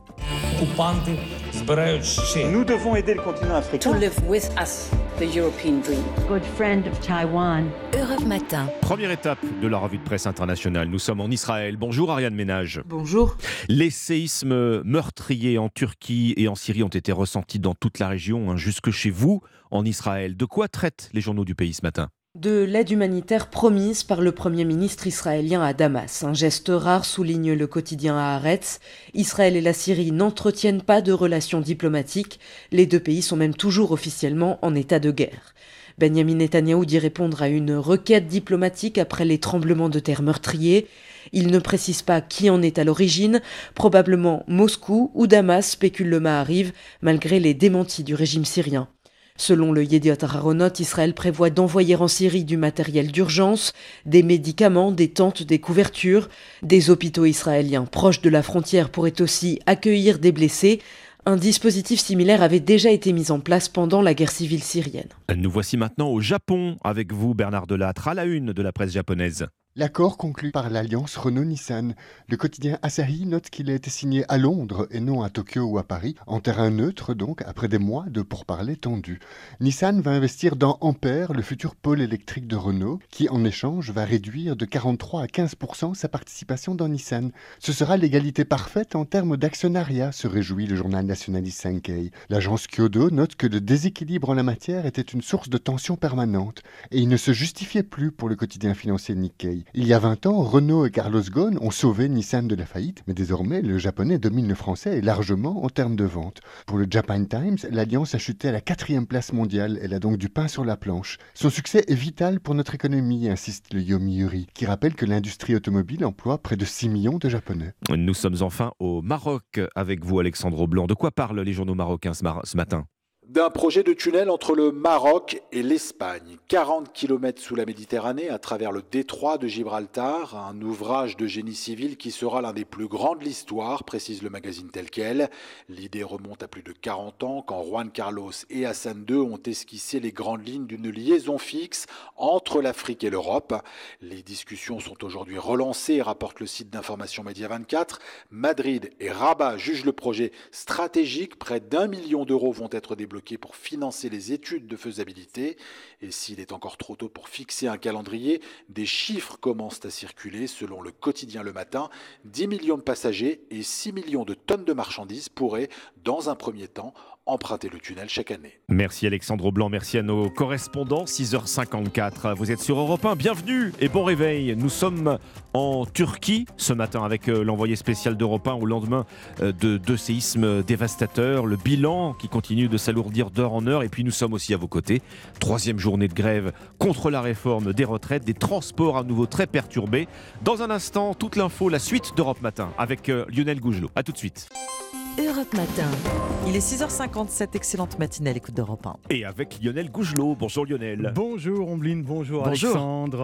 Nous devons aider le continent africain. to live with us the European dream. Good friend of Taiwan. Europe Matin. Première étape de la revue de presse internationale. Nous sommes en Israël. Bonjour Ariane Ménage. Bonjour. Les séismes meurtriers en Turquie et en Syrie ont été ressentis dans toute la région, hein, jusque chez vous, en Israël. De quoi traitent les journaux du pays ce matin? De l'aide humanitaire promise par le Premier ministre israélien à Damas. Un geste rare souligne le quotidien Haaretz. Israël et la Syrie n'entretiennent pas de relations diplomatiques. Les deux pays sont même toujours officiellement en état de guerre. Benjamin Netanyahou dit répondre à une requête diplomatique après les tremblements de terre meurtriers. Il ne précise pas qui en est à l'origine, probablement Moscou ou Damas, spécule le Mahariv, malgré les démentis du régime syrien. Selon le Yediot Aharonot, Israël prévoit d'envoyer en Syrie du matériel d'urgence, des médicaments, des tentes, des couvertures. Des hôpitaux israéliens proches de la frontière pourraient aussi accueillir des blessés. Un dispositif similaire avait déjà été mis en place pendant la guerre civile syrienne. Nous voici maintenant au Japon avec vous, Bernard Delattre, à la une de la presse japonaise. L'accord conclu par l'alliance Renault-Nissan. Le quotidien Asahi note qu'il a été signé à Londres et non à Tokyo ou à Paris, en terrain neutre donc, après des mois de pourparlers tendus. Nissan va investir dans Ampère, le futur pôle électrique de Renault, qui en échange va réduire de 43 à 15% sa participation dans Nissan. Ce sera l'égalité parfaite en termes d'actionnariat, se réjouit le journal nationaliste Sankei. L'agence Kyodo note que le déséquilibre en la matière était une source de tension permanente, et il ne se justifiait plus pour le quotidien financier Nikkei. Il y a 20 ans, Renault et Carlos Ghosn ont sauvé Nissan de la faillite, mais désormais, le japonais domine le français largement en termes de vente. Pour le Japan Times, l'Alliance a chuté à la quatrième place mondiale. Elle a donc du pain sur la planche. Son succès est vital pour notre économie, insiste le Yomiuri, qui rappelle que l'industrie automobile emploie près de 6 millions de Japonais. Nous sommes enfin au Maroc avec vous, Alexandre Blanc. De quoi parlent les journaux marocains ce, mar- ce matin? D'un projet de tunnel entre le Maroc et l'Espagne. 40 km sous la Méditerranée, à travers le détroit de Gibraltar, un ouvrage de génie civil qui sera l'un des plus grands de l'histoire, précise le magazine tel quel. L'idée remonte à plus de 40 ans, quand Juan Carlos et Hassan II ont esquissé les grandes lignes d'une liaison fixe entre l'Afrique et l'Europe. Les discussions sont aujourd'hui relancées, rapporte le site d'information Média 24. Madrid et Rabat jugent le projet stratégique. Près d'un million d'euros vont être débloqués pour financer les études de faisabilité. Et s'il est encore trop tôt pour fixer un calendrier, des chiffres commencent à circuler. Selon le quotidien Le Matin, 10 millions de passagers et 6 millions de tonnes de marchandises pourraient, dans un premier temps, emprunter le tunnel chaque année. Merci Alexandre Blanc, merci à nos correspondants. 6h54, vous êtes sur Europe 1, bienvenue et bon réveil. Nous sommes en Turquie ce matin avec euh, l'envoyé spécial d'Europe 1 au lendemain euh, de deux séismes dévastateurs. Le bilan qui continue de s'alourdir d'heure en heure et puis nous sommes aussi à vos côtés. Troisième journée de grève contre la réforme des retraites, des transports à nouveau très perturbés. Dans un instant, toute l'info, la suite d'Europe Matin avec euh, Lionel Gougelot. A tout de suite. Europe Matin. Il est 6h57, excellente matinée à l'écoute d'Europe 1. Et avec Lionel Gougelot. Bonjour Lionel. Bonjour Ombline, bonjour, Bonjour. Alexandre.